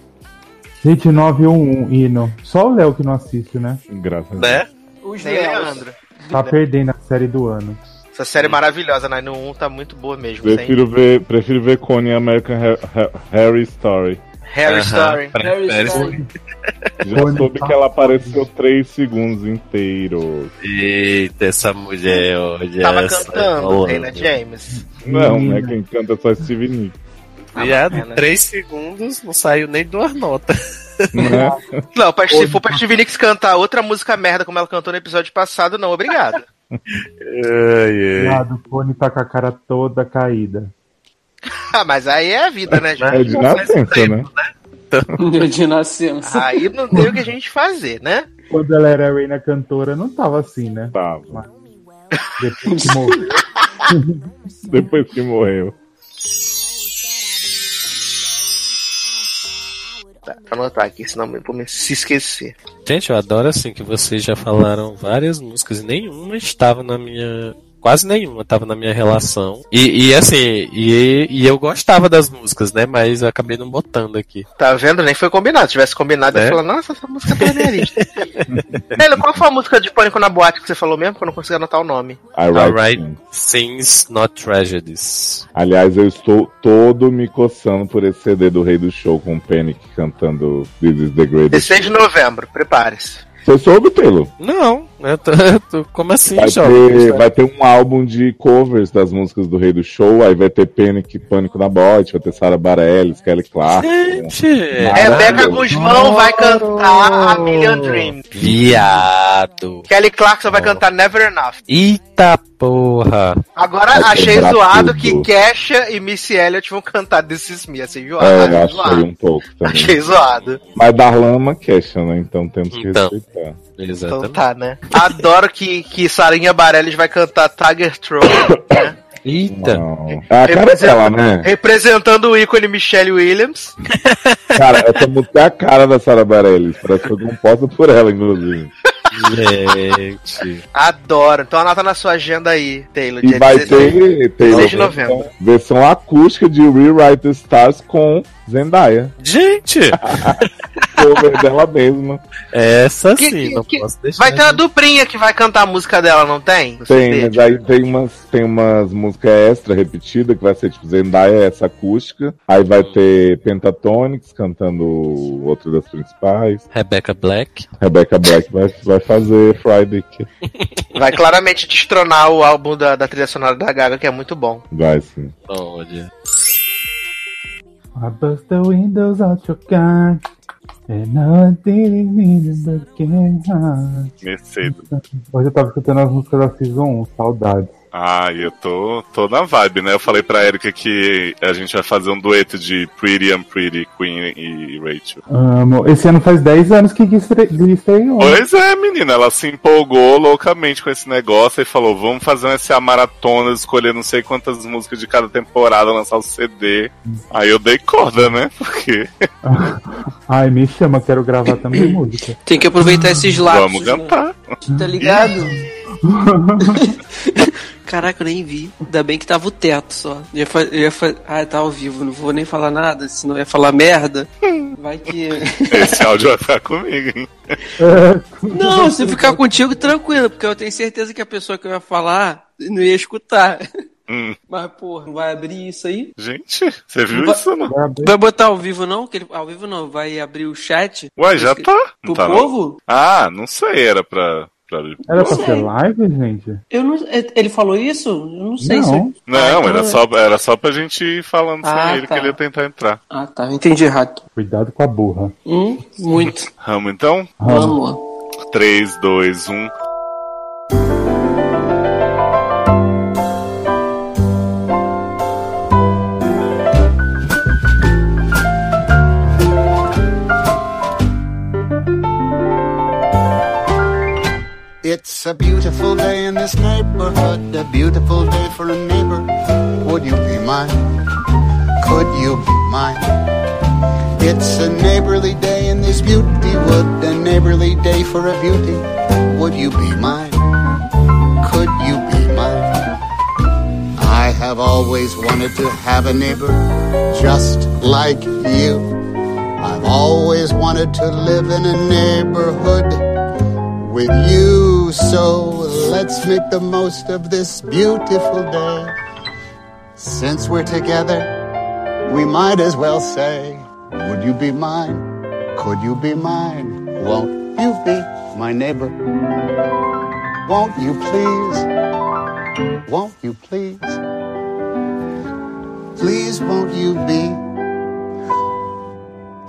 Gente, 911 hino. Só o Léo que não assiste, né? Graças a Deus. Né? Os Nem Leos. Leandro. Tá perdendo a série do ano. Essa série maravilhosa, né? No 1 tá muito boa mesmo. Sem Prefiro ver, prefiro ver Coney American Ha- Ha- Harry Story. Harry Aham. Story. Harry Story. Já soube que ela apareceu 3 segundos inteiros. Eita, essa mulher, olha Tava essa. cantando. Reina James. Não, Menina. né? Quem canta é só Steve Nicks. Viado, bacana. três segundos, não saiu nem duas notas. Né? Não, pra, se for pra Stevie Nicks cantar outra música merda como ela cantou no episódio passado, não, obrigado. Ai, ai. Lado, o Cone tá com a cara toda caída. Ah, mas aí é a vida, né, É de gente? nascença, né? De nascença. Aí não tem o que a gente fazer, né? Quando ela era a Reina Cantora, não tava assim, né? Tava. Depois que morreu. Depois que morreu. Anotar aqui, senão eu vou me se esquecer. Gente, eu adoro assim que vocês já falaram várias músicas e nenhuma estava na minha. Quase nenhuma estava na minha relação. E, e assim, e, e eu gostava das músicas, né? Mas eu acabei não botando aqui. Tá vendo? Nem foi combinado. Se tivesse combinado, eu É? ia falar, nossa, essa música tá na minha lista. Qual foi a música de Pânico na Boate que você falou mesmo? Que eu não consegui anotar o nome. I write Alright. things. Not Tragedies. Aliás, eu estou todo me coçando por esse CD do Rei do Show com o Panic cantando This is the Greatest. 16 de novembro, prepare-se. Você soube, Taylor? Não, eu tô, eu tô- como assim, Vai jovem? ter, vai ter um álbum de covers das músicas do Rei do Show, aí vai ter Panic, Pânico na Bote, vai ter Sarah Bareilles, Kelly Clarkson. Gente, Rebeca Guzmão vai cantar a Million Dreams. viado. Kelly Clarkson vai cantar Never Enough. Eita porra. Agora Vai achei zoado tudo. que Kesha e Missy Elliott vão cantar This Is Me. Achei zoado. É, achei achei zoado. um pouco também. Achei zoado. Mas Darlan é uma queixa, né? Então temos que Então. respeitar. Então Exatamente. tá, né? Adoro que, que Sarinha Bareilles vai cantar Tiger Throat, né? Eita. Não. É a cara dela, né? Representando o ícone Michelle Williams. Cara, essa música é a cara da Sarah Bareilles. Parece que foi composta por ela, inclusive. Gente. Adoro. Então anota na sua agenda aí, Taylor. E dia vai 16. ter, ter 16 de novembro. versão acústica de Rewrite the Stars com Zendaya. Gente, Cover dela mesma. essa Que- sim, que- não que- posso deixar. Vai ter uma duplinha que vai cantar a música dela, não tem? Tem, CD? mas aí tem umas, tem umas músicas extra repetidas que vai ser tipo Zendaya, essa acústica. Aí vai ter Pentatonix cantando outra das principais. Rebecca Black. Rebecca Black vai, vai fazer Friday. Vai claramente destronar o álbum da, da trilha sonora da Gaga, que é muito bom. vai sim. Olha. I bust the windows out your car. Mercedes. Hoje eu tava escutando as músicas da Season 1, saudades. Ah, eu tô, tô na vibe, né? Eu falei pra Erika que a gente vai fazer um dueto de Pretty and Pretty, Queen e Rachel. Amo. Esse ano faz 10 anos que estreou. Pois é, menina, ela se empolgou loucamente com esse negócio e falou: vamos fazer essa maratona, escolher não sei quantas músicas de cada temporada, lançar o CD. Aí eu dei corda, né? Porque Ai, me chama, quero gravar também música. Tem que aproveitar esses lapsos. vamos cantar. né? Tá ligado? Caraca, eu nem vi. Ainda bem que tava o teto só. Eu ia eu ia. Ah, tá ao vivo, não vou nem falar nada, senão eu ia falar merda. Vai que. Esse áudio vai ficar comigo, hein? Não, se ficar contigo, tranquilo, porque eu tenho certeza que a pessoa que eu ia falar não ia escutar. Hum. Mas, porra, não vai abrir isso aí? Gente, você viu Vai- isso, não? Vai. Vai botar ao vivo não? Que ele, ao vivo não, vai abrir o chat Ué, já tá. Não pro tá, não? povo? Ah, não sei, era pra. Pra... Era pra Não ser live, gente? Eu não, ele falou isso? Eu não sei se. Não. Não, Ah, então era, é. só, era só pra gente ir falando sem Ah, ele tá. que ele ia tentar entrar. Ah, tá. Entendi errado. Cuidado com a burra. Hum, muito. Vamos então? Vamos. Vamos lá. 3, 2, 1. It's a beautiful day in this neighborhood, a beautiful day for a neighbor. Would you be mine? Could you be mine? It's a neighborly day in this beauty wood, a neighborly day for a beauty. Would you be mine? Could you be mine? I have always wanted to have a neighbor just like you. I've always wanted to live in a neighborhood with you. So let's make the most of this beautiful day. Since we're together, we might as well say, Would you be mine? Could you be mine? Won't you be my neighbor? Won't you please? Won't you please? Please, won't you be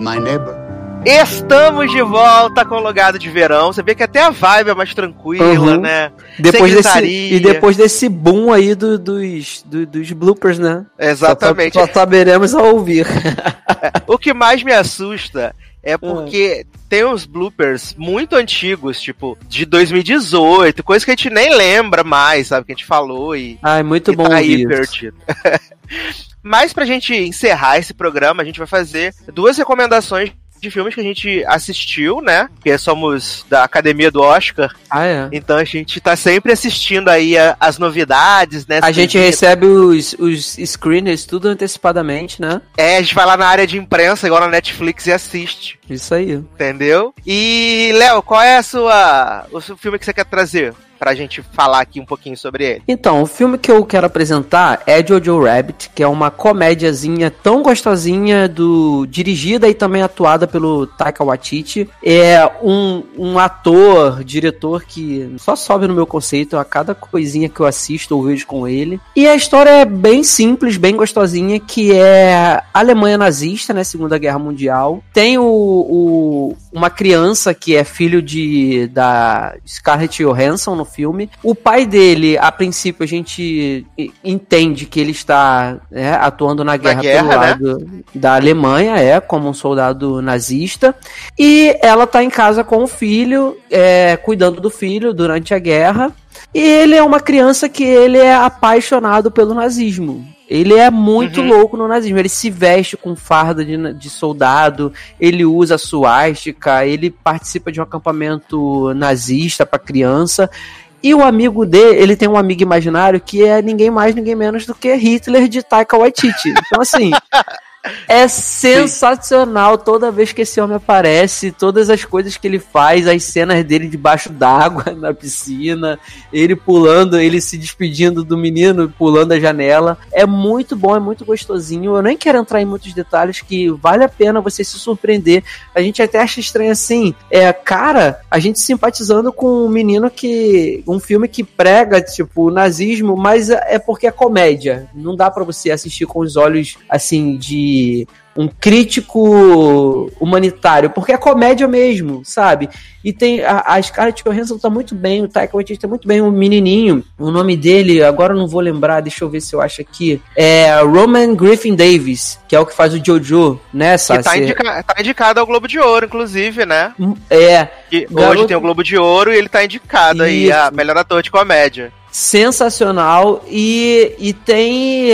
my neighbor? Estamos de volta com o Logado de Verão. Você vê que até a vibe é mais tranquila, Uhum. né? Depois desse, e depois desse boom aí do- dos, do- dos bloopers, né? Exatamente. Só, só saberemos ao ouvir. O que mais me assusta é Ah. porque tem uns bloopers muito antigos, tipo, de 2018, coisa que a gente nem lembra mais, sabe? Que a gente falou e, Ai, muito e bom tá aí perdido. Mas pra gente encerrar esse programa, a gente vai fazer duas recomendações de filmes que a gente assistiu, né? Porque somos da Academia do Oscar, Ah, é. então a gente tá sempre assistindo aí a- as novidades, né? A gente recebe os, os screeners tudo antecipadamente, né? É, a gente vai lá na área de imprensa, igual na Netflix, e assiste. Isso aí. Entendeu? E, Léo, qual é a sua, o seu filme que você quer trazer pra gente falar aqui um pouquinho sobre ele? Então, o filme que eu quero apresentar é Jojo Rabbit, que é uma comédiazinha tão gostosinha, do dirigida e também atuada pelo Taika Waititi. É um, um ator, diretor que só sobe no meu conceito a cada coisinha que eu assisto ou vejo com ele. E a história é bem simples, bem gostosinha, que é Alemanha nazista, né, Segunda Guerra Mundial. Tem o, o- uma criança que é filho de da Scarlett Johansson no filme. O pai dele, a princípio, a gente entende que ele está né, atuando na guerra, guerra, pelo né? lado da Alemanha, é, como um soldado nazista. E ela tá em casa com o filho, é, cuidando do filho durante a guerra. E ele é uma criança que ele é apaixonado pelo nazismo. Ele é muito Uhum. louco no nazismo. Ele se veste com farda de, de soldado, ele usa suástica, ele participa de um acampamento nazista para criança. E o amigo dele, ele tem um amigo imaginário que é ninguém mais, ninguém menos do que Hitler de Taika Waititi. Então, assim, é sensacional toda vez que esse homem aparece, todas as coisas que ele faz, as cenas dele debaixo d'água na piscina, ele pulando, ele se despedindo do menino, pulando a janela. É muito bom, é muito gostosinho. Eu nem quero entrar em muitos detalhes que vale a pena você se surpreender. A gente até acha estranho assim, é, cara, a gente simpatizando com um menino que um filme que prega tipo o nazismo, mas é porque é comédia. Não dá pra você assistir com os olhos assim de um crítico humanitário, porque é comédia mesmo, sabe? E tem a, a Scarlett Johansson tá muito bem, o Taika Waititi tá muito bem, o menininho, o nome dele, agora eu não vou lembrar, deixa eu ver se eu acho aqui, é Roman Griffin Davis, que é o que faz o Jojo, né, Que Sassi? tá, indica- tá indicado ao Globo de Ouro, inclusive, né? É, Que Garoto- Hoje tem o Globo de Ouro e ele tá indicado aí Isso. a melhor ator de comédia. sensacional e, e tem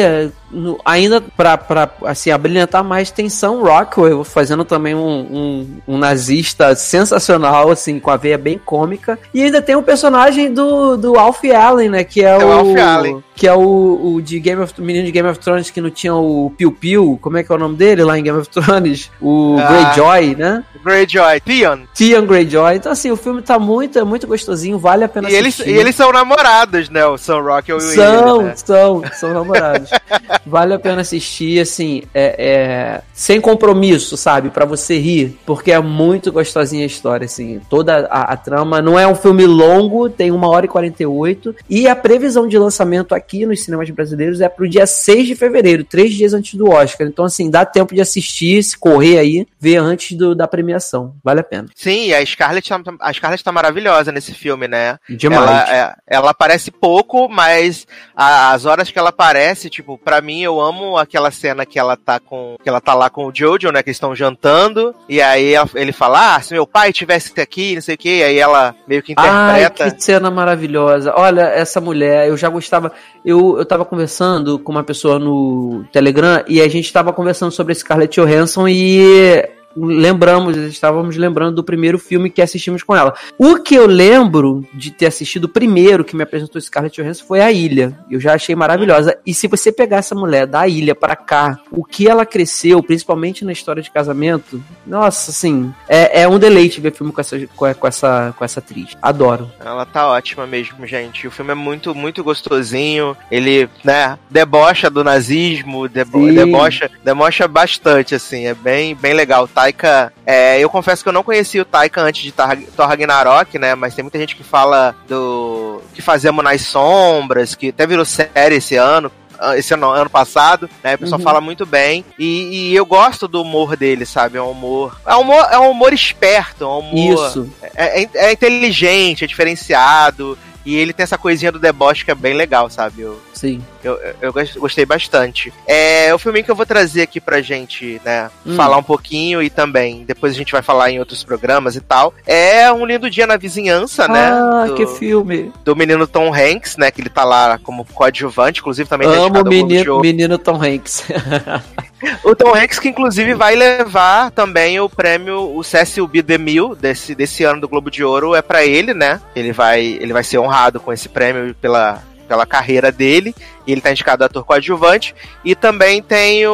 no- ainda pra, pra assim, abrilhantar mais, tem Sam Rockwell fazendo também um, um, um nazista sensacional, assim, com a veia bem cômica. E ainda tem o personagem do, do Alf Allen, né? Que é, É o o. Alf Allen. Que é o, o de Game of menino de Game of Thrones que não tinha o Piu Piu. Como é que é o nome dele lá em Game of Thrones? O Ah. Greyjoy, né? Greyjoy, Theon. Theon Greyjoy. Então, assim, o filme tá muito, é muito gostosinho, vale a pena E eles, assistir. e eles são namorados, né? O Sam Rockwell e o São, ele, né? são, são namorados. vale a pena assistir, assim, é, é, sem compromisso, sabe? Pra você rir, porque é muito gostosinha a história, assim. Toda a, a trama não é um filme longo, tem uma hora e 48. E a previsão de lançamento aqui nos cinemas brasileiros é pro dia 6 de fevereiro, três dias antes do Oscar. Então, assim, dá tempo de assistir, se correr aí, ver antes do- da premiação. Vale a pena. Sim, a Scarlett, tá- a Scarlett tá maravilhosa nesse filme, né? Demais. Ela, é- ela aparece pouco, mas a- as horas que ela aparece, tipo, pra mim eu amo aquela cena que ela tá com. que ela tá lá com o Jojo, né? Que eles estão jantando. E aí ela- ele fala: Ah, se meu pai tivesse aqui, não sei o que, aí ela meio que Ai, interpreta. que cena maravilhosa. Olha, essa mulher, eu já gostava. Eu, eu tava conversando com uma pessoa no Telegram e a gente tava conversando sobre Scarlett Johansson e lembramos, estávamos lembrando do primeiro filme que assistimos com ela. O que eu lembro de ter assistido o primeiro que me apresentou Scarlett Johansson foi A Ilha. Eu já achei maravilhosa. E se você pegar essa mulher da Ilha pra cá, o que ela cresceu, principalmente na história de casamento, nossa, assim, é, é um deleite ver filme com essa, com, essa, com essa atriz. Adoro. Ela tá ótima mesmo, gente. O filme é muito, muito gostosinho. Ele, né, debocha do nazismo, debo Sim. debocha, debocha bastante, assim. É bem, bem legal. Taika, é, eu confesso que eu não conhecia o Taika antes de Thor Ragnarok, né? Mas tem muita gente que fala do que fazemos nas sombras, que até virou série esse ano. ah, Esse ano, ano passado, né? O pessoal Uhum. fala muito bem. E, e eu gosto do humor dele, sabe? É um humor. É um humor, é um humor esperto, é um humor. Isso. É, é- é inteligente, é diferenciado. E ele tem essa coisinha do deboche que é bem legal, sabe? Eu, Sim. eu, eu gos- gostei bastante. É o filminho que eu vou trazer aqui pra gente, né? Hum. Falar um pouquinho e também depois a gente vai falar em outros programas e tal. É Um Lindo Dia na Vizinhança, né? Ah, que filme. do menino Tom Hanks, né? Que ele tá lá como coadjuvante, inclusive também Amo o menino, menino Tom Hanks. O Tom Hanks, que inclusive vai levar também o prêmio, o Cecil B. DeMille desse, desse ano do Globo de Ouro, é pra ele, né? Ele vai, ele vai ser honrado com esse prêmio pela, pela carreira dele. E ele tá indicado ator coadjuvante. E também tem o,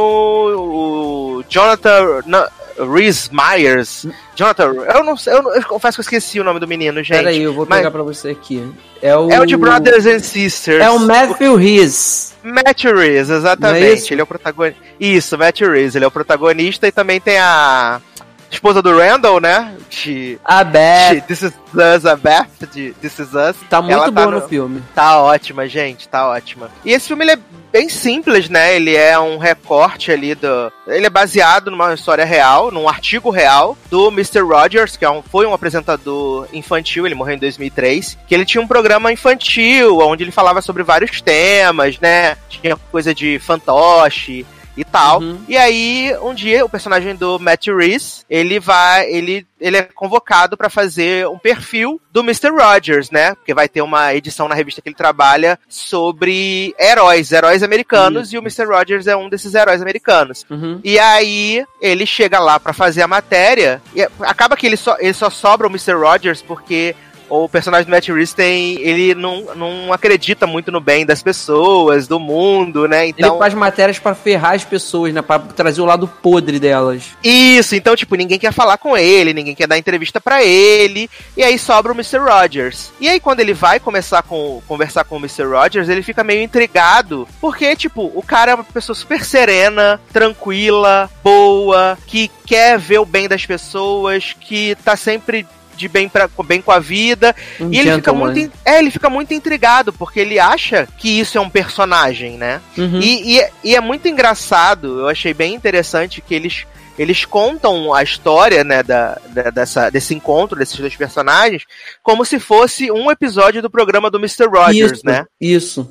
o Jonathan não, Rhys Myers. Jonathan, eu não sei, eu, eu confesso que eu esqueci o nome do menino, gente. Peraí, eu vou Mas- pegar pra você aqui. É o, É o de Brothers and Sisters. É o Matthew Rhys. Matt Reeves, Não é exatamente. isso? ele é o protagonista. Isso, Matt Reeves, ele é o protagonista e também tem a esposa do Randall, né? De, A Beth. de This Is Us, a Beth, de This Is Us. Tá muito Ela boa tá no no- filme. Tá ótima, gente, tá ótima. E esse filme ele é bem simples, né? Ele é um recorte ali do. Ele é baseado numa história real, num artigo real do Mr. Rogers, que é um, foi um apresentador infantil, ele morreu em 2003. Que ele tinha um programa infantil, onde ele falava sobre vários temas, né? Tinha coisa de fantoche e tal. Uhum. E aí, um dia, o personagem do Matt Reese, ele vai, ele, ele é convocado pra fazer um perfil do Mr. Rogers, né? Porque vai ter uma edição na revista que ele trabalha sobre heróis, heróis americanos, e o Mr. Rogers é um desses heróis americanos. Uhum. E aí, ele chega lá pra fazer a matéria, e acaba que ele só, ele só sobra o Mr. Rogers porque o personagem do Matt Reeves tem. Ele não, não acredita muito no bem das pessoas, do mundo, né? Então. Ele faz matérias pra ferrar as pessoas, né? Pra trazer o lado podre delas. Isso, então, tipo, ninguém quer falar com ele, ninguém quer dar entrevista pra ele, e aí sobra o Mr. Rogers. E aí, quando ele vai começar com conversar com o Mr. Rogers, ele fica meio intrigado, porque, tipo, o cara é uma pessoa super serena, tranquila, boa, que quer ver o bem das pessoas, que tá sempre de bem, pra, bem com a vida. Um e ele fica muito. É, ele fica muito intrigado, porque ele acha que isso é um personagem, né? Uhum. E, e- e é muito engraçado, eu achei bem interessante que eles, eles contam a história, né, da, da- dessa, desse encontro desses dois personagens como se fosse um episódio do programa do Mr. Rogers, isso, né? Isso.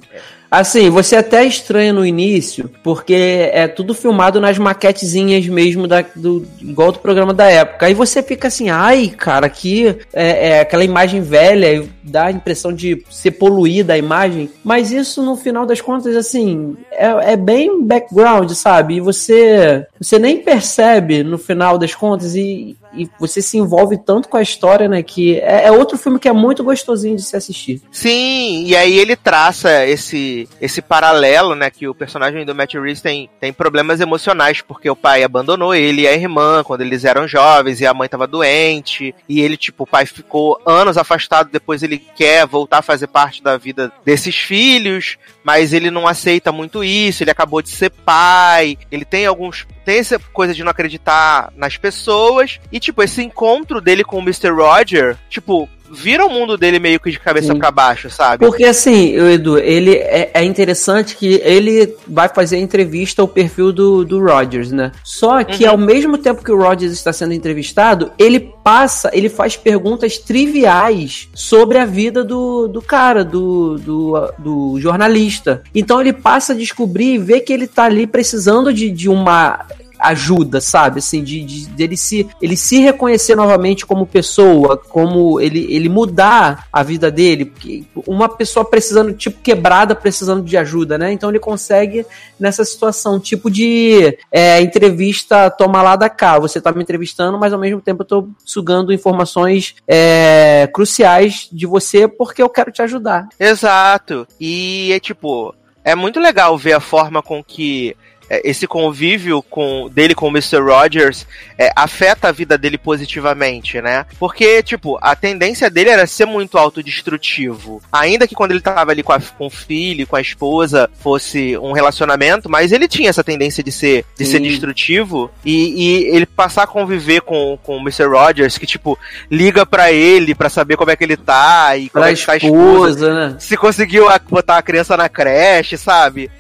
Assim, você até estranha no início, porque é tudo filmado nas maquetezinhas mesmo, da, do, igual do programa da época. Aí você fica assim, ai, cara, aqui é, é aquela imagem velha, dá a impressão de ser poluída a imagem. Mas isso, no final das contas, assim, é, é bem background, sabe? E você, você nem percebe no final das contas e, e você se envolve tanto com a história, né? Que é, é, outro filme que é muito gostosinho de se assistir. Sim, e aí ele traça esse, esse paralelo, né? Que o personagem do Matt Reeves tem, tem problemas emocionais, porque o pai abandonou ele e a irmã quando eles eram jovens e a mãe tava doente. E ele, tipo, o pai ficou anos afastado, depois ele quer voltar a fazer parte da vida desses filhos, mas ele não aceita muito isso, ele acabou de ser pai, ele tem alguns. Tem essa coisa de não acreditar nas pessoas. E, tipo, esse encontro dele com o Mr. Roger, tipo, vira o mundo dele meio que de cabeça para baixo, sabe? Porque assim, Edu, ele é, é, interessante que ele vai fazer entrevista ao perfil do, do Rogers, né? Só que uhum. ao mesmo tempo que o Rogers está sendo entrevistado, ele passa, ele faz perguntas triviais sobre a vida do, do cara, do, do, do jornalista. Então ele passa a descobrir e ver que ele tá ali precisando de, de uma ajuda, sabe? Assim, de, de dele se ele se reconhecer novamente como pessoa, como ele, ele mudar a vida dele, porque uma pessoa precisando, tipo, quebrada, precisando de ajuda, né? Então ele consegue nessa situação, tipo de é, entrevista toma lá da cá. Você tá me entrevistando, mas ao mesmo tempo eu tô sugando informações é, cruciais de você porque eu quero te ajudar. Exato. E é tipo, é muito legal ver a forma com que esse convívio com, dele com o Mr. Rogers é, afeta a vida dele positivamente, né? Porque, tipo, a tendência dele era ser muito autodestrutivo. Ainda que quando ele tava ali com, a, com o filho, com a esposa, fosse um relacionamento, mas ele tinha essa tendência de ser, de ser destrutivo. E, e, ele passar a conviver com, com o Mr. Rogers, que, tipo, liga para ele para saber como é que ele tá e como pra é que tá a esposa, né? Se conseguiu botar a criança na creche, sabe?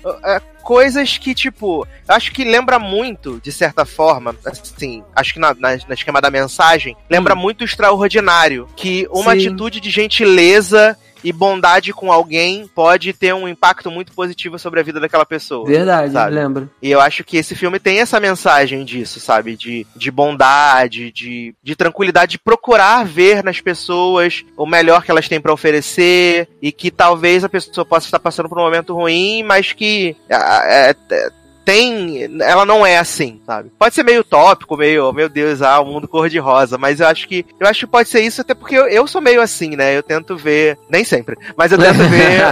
Coisas que, tipo, acho que lembra muito, de certa forma, assim, acho que na, na, na esquema da mensagem, lembra hum. muito o extraordinário. Que uma Sim. atitude de gentileza e bondade com alguém pode ter um impacto muito positivo sobre a vida daquela pessoa. Verdade, sabe? lembro. E eu acho que esse filme tem essa mensagem disso, sabe? De, de bondade, de, de tranquilidade, de procurar ver nas pessoas o melhor que elas têm para oferecer e que talvez a pessoa possa estar passando por um momento ruim, mas que é, é, tem. Ela não é assim, sabe? Pode ser meio tópico, meio, meu Deus, ah, o mundo cor-de-rosa, mas eu acho que. Eu acho que pode ser isso, até porque eu, eu sou meio assim, né? Eu tento ver. Nem sempre, mas eu tento ver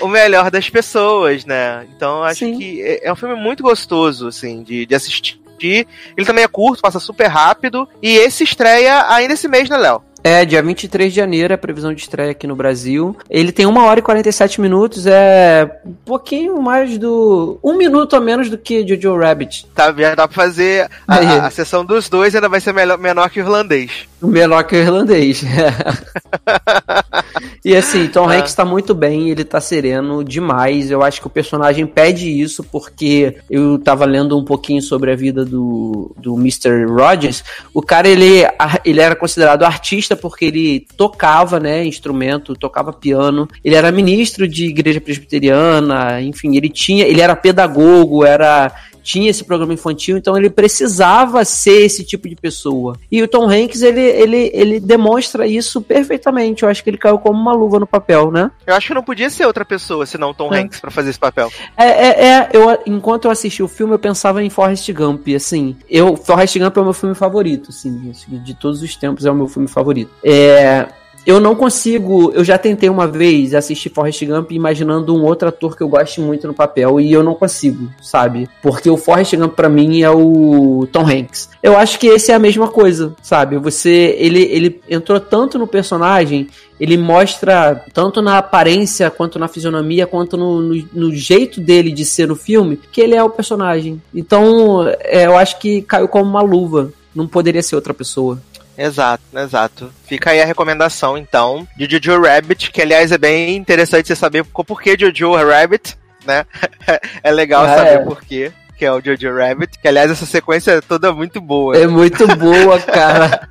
o, melhor das pessoas, né? Então eu acho Sim. que é, é um filme muito gostoso, assim, de, de assistir. Ele também é curto, passa super rápido. E esse estreia ainda esse mês, né, Léo? É, dia 23 de janeiro é a previsão de estreia aqui no Brasil. Ele tem 1 hora e 47 minutos, é um pouquinho mais do. Um minuto a menos do que Jojo Rabbit. Tá, dá pra fazer. A, a, a sessão dos dois ainda vai ser melhor, menor que o irlandês. Menor que o irlandês. e assim, Tom ah. Hanks tá muito bem, ele tá sereno demais. Eu acho que o personagem pede isso, porque eu tava lendo um pouquinho sobre a vida do, do Mr. Rogers. O cara, ele, ele era considerado artista porque ele tocava, né, instrumento, tocava piano. Ele era ministro de igreja presbiteriana, enfim, ele tinha, ele era pedagogo, era tinha esse programa infantil, então ele precisava ser esse tipo de pessoa. E o Tom Hanks, ele, ele, ele demonstra isso perfeitamente. Eu acho que ele caiu como uma luva no papel, né? Eu acho que não podia ser outra pessoa senão o Tom é. Hanks para fazer esse papel. É, é, é, eu, enquanto eu assisti o filme, eu pensava em Forrest Gump, assim. Eu, Forrest Gump é o meu filme favorito, assim, de todos os tempos é o meu filme favorito. É, eu não consigo. Eu já tentei uma vez assistir Forrest Gump imaginando um outro ator que eu goste muito no papel e eu não consigo, sabe? Porque o Forrest Gump para mim é o Tom Hanks. Eu acho que esse é a mesma coisa, sabe? Você ele ele entrou tanto no personagem, ele mostra tanto na aparência quanto na fisionomia quanto no, no, no jeito dele de ser no filme que ele é o personagem. Então, é, eu acho que caiu como uma luva. Não poderia ser outra pessoa. Exato, exato. Fica aí a recomendação, então, de Jojo Rabbit, que aliás é bem interessante você saber por que Jojo Rabbit, né? é legal é. saber por quê. que é o Jojo Rabbit, que aliás essa sequência é toda muito boa. É muito boa, cara.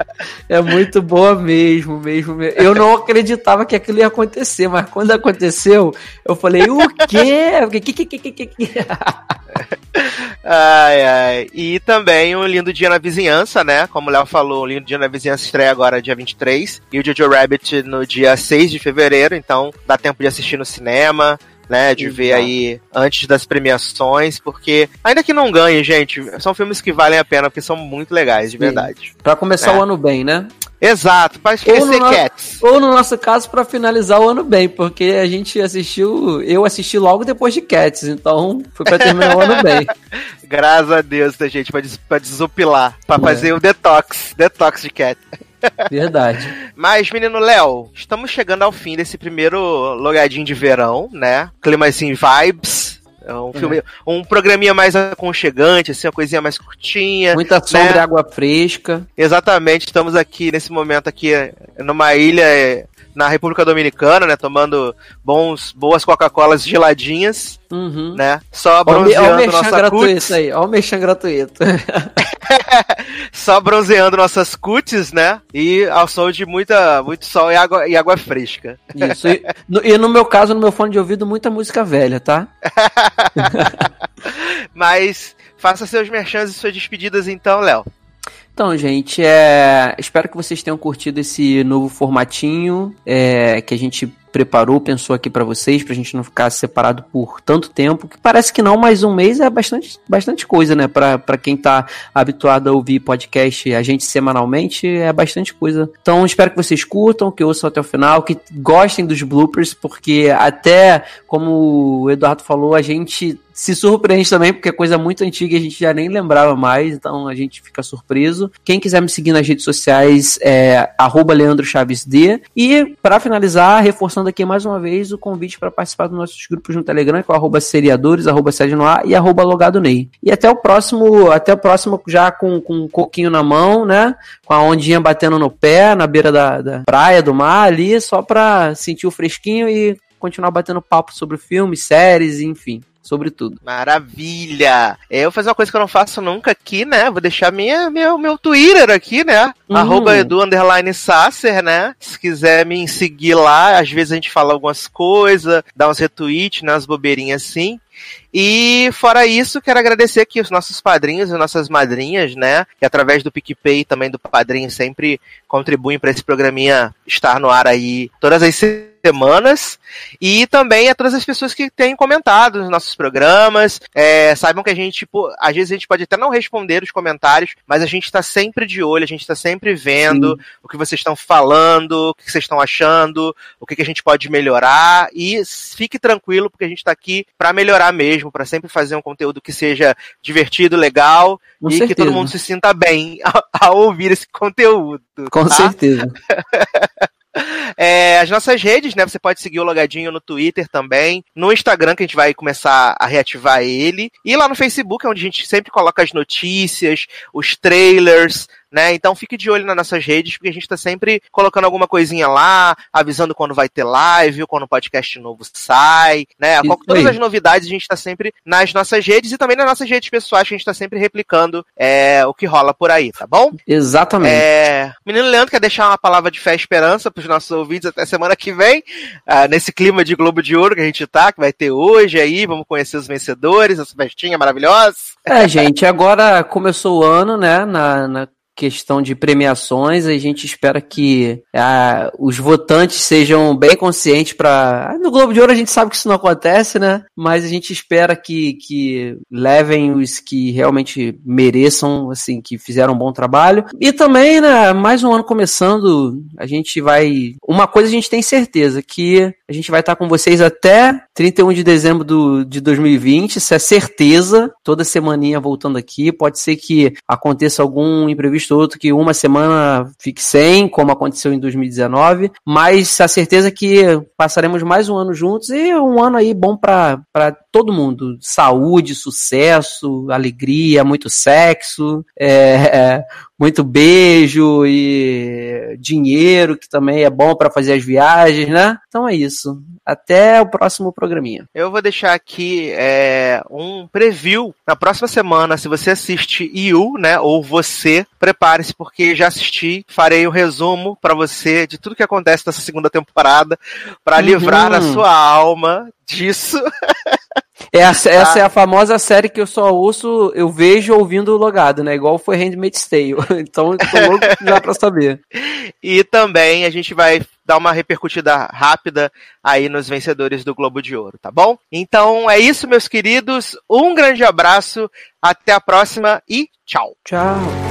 É muito boa mesmo, mesmo, mesmo. Eu não acreditava que aquilo ia acontecer, mas quando aconteceu, eu falei, o quê? Que, que, que, que, que, que? Ai, ai. E também um lindo dia na vizinhança, né? Como o Léo falou, o lindo dia na vizinhança estreia agora dia 23. E o Jojo Rabbit no dia 6 de fevereiro, então dá tempo de assistir no cinema. Né, de ver aí antes das premiações, porque ainda que não ganhe, gente, são filmes que valem a pena, porque são muito legais, de verdade. Pra começar É. o ano bem, né? Exato, pra Ou esquecer no, no- Cats. ou no nosso caso, pra finalizar o ano bem, porque a gente assistiu, eu assisti logo depois de Cats, então foi pra terminar o ano bem. Graças a Deus, né, gente, pra, des pra desopilar, pra É. fazer o detox, detox de cat. Verdade. Mas, menino Léo, estamos chegando ao fim desse primeiro logadinho de verão, né? Clima assim, vibes. É um filme, um programinha mais aconchegante, assim, uma coisinha mais curtinha. Muita sombra né? e água fresca. Exatamente, estamos aqui nesse momento aqui numa ilha eh, na República Dominicana, né? Tomando bons, boas Coca-Colas geladinhas, Uhum. né? Só bronzeando mexão nossa gratuito cutis. aí, ó o mexão gratuito. só bronzeando nossas cutis, né? E ao som de muita, muito sol e água, e água fresca. Isso. E no, e no meu caso, no meu fone de ouvido, muita música velha, tá? Mas faça seus merchans e suas despedidas então, Léo. Então, gente, é... espero que vocês tenham curtido esse novo formatinho é, que a gente preparou, pensou aqui pra vocês, pra gente não ficar separado por tanto tempo, que parece que não, mas um mês é bastante, bastante coisa, né? Pra, quem tá habituado a ouvir podcast a gente semanalmente, é bastante coisa. Então, espero que vocês curtam, que ouçam até o final, que gostem dos bloopers, porque até, como o Eduardo falou, a gente se surpreende também, porque é coisa muito antiga e a gente já nem lembrava mais, então a gente fica surpreso. Quem quiser me seguir nas redes sociais é arroba. E para finalizar, reforçando aqui mais uma vez o convite para participar dos nossos grupos no Telegram, que é arroba seriadores, arroba sede no ar e arroba logado Ney. E até o próximo, até o próximo já com, com um coquinho na mão, né? Com a ondinha batendo no pé, na beira da, da praia, do mar ali, só pra sentir o fresquinho e continuar batendo papo sobre filmes, séries, enfim sobre tudo. Maravilha! Eu vou fazer uma coisa que eu não faço nunca aqui, né? Vou deixar minha, meu, meu Twitter aqui, né? Hum. Arroba edu underline Sasser, né? Se quiser me seguir lá, às vezes a gente fala algumas coisas, dá uns retweets, né? Umas bobeirinhas assim. E fora isso, quero agradecer aqui os nossos padrinhos e nossas madrinhas, né? Que através do PicPay e também do padrinho sempre contribuem para esse programinha estar no ar aí todas as semanas. E também a todas as pessoas que têm comentado nos nossos programas. É, saibam que a gente, pô, às vezes a gente pode até não responder os comentários, mas a gente está sempre de olho, a gente está sempre vendo Sim. o que vocês estão falando, o que vocês estão achando, o que, que a gente pode melhorar. E fique tranquilo, porque a gente está aqui para melhorar mesmo, para sempre fazer um conteúdo que seja divertido, legal Com e que certeza. todo mundo se sinta bem ao, ao ouvir esse conteúdo. Com tá? certeza. É, as nossas redes, né? Você pode seguir o Logadinho no Twitter também, no Instagram, que a gente vai começar a reativar ele, e lá no Facebook, onde a gente sempre coloca as notícias, os trailers, né? Então fique de olho nas nossas redes, porque a gente tá sempre colocando alguma coisinha lá, avisando quando vai ter live, ou quando o podcast novo sai, né? Isso Todas aí. as novidades a gente tá sempre nas nossas redes e também nas nossas redes pessoais, que a gente tá sempre replicando é, o que rola por aí, tá bom? Exatamente. É, menino Leandro quer deixar uma palavra de fé e esperança pros nossos ouvintes até semana que vem, ah, nesse clima de Globo de Ouro que a gente tá, que vai ter hoje aí, vamos conhecer os vencedores, essa festinha maravilhosa. É, gente, agora começou o ano, né? Na, na questão de premiações, a gente espera que ah, os votantes sejam bem conscientes para. No Globo de Ouro a gente sabe que isso não acontece, né? Mas a gente espera que, que levem os que realmente mereçam, assim, que fizeram um bom trabalho. E também, né, mais um ano começando, a gente vai. Uma coisa a gente tem certeza, que a gente vai estar com vocês até 31 de dezembro do, de 2020, isso é certeza. Toda semaninha voltando aqui. Pode ser que aconteça algum imprevisto ou outro, que uma semana fique sem, como aconteceu em 2019. Mas a certeza é que passaremos mais um ano juntos e um ano aí bom para todo mundo. Saúde, sucesso, alegria, muito sexo, é, muito beijo e dinheiro, que também é bom para fazer as viagens, né? Então é isso. Até o próximo programinha. Eu vou deixar aqui é, um preview na próxima semana. Se você assiste You, né, ou você, prepare-se porque já assisti. Farei um resumo pra você de tudo que acontece nessa segunda temporada pra Uhum. livrar a sua alma disso. É a- essa é a famosa série que eu só ouço, eu vejo ouvindo logado, né? Igual foi Handmaid's Tale. Então tô louco já pra saber. E também a gente vai dar uma repercutida rápida aí nos vencedores do Globo de Ouro, tá bom? Então é isso, meus queridos. Um grande abraço, até a próxima e tchau. Tchau.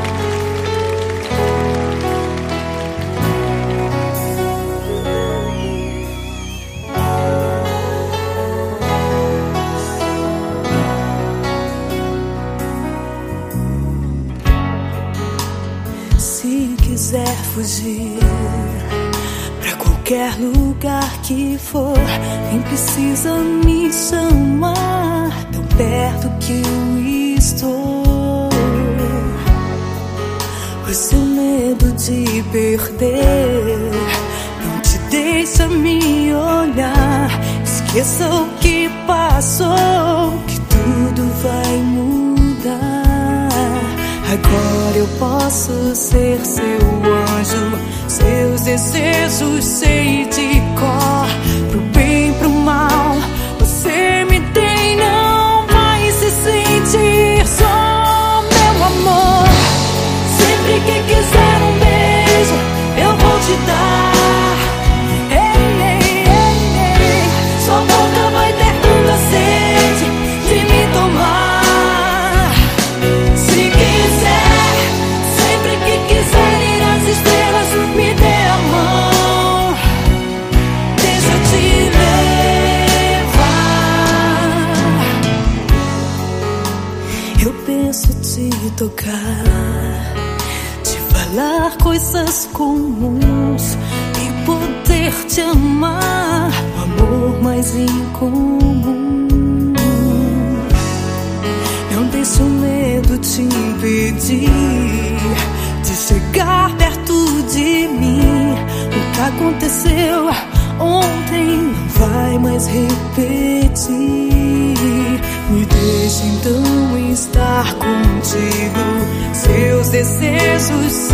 Quiser fugir pra qualquer lugar que for, nem precisa me chamar tão perto que eu estou. O seu medo de perder não te deixa me olhar. Esqueça o que passou, que tudo vai mudar. Agora eu posso ser seu anjo, seus desejos sei de coisas comuns e poder te amar. O amor mais incomum. Não deixe o medo te impedir de chegar perto de mim. O que aconteceu ontem não vai mais repetir. Me deixe então estar contigo. Seus desejos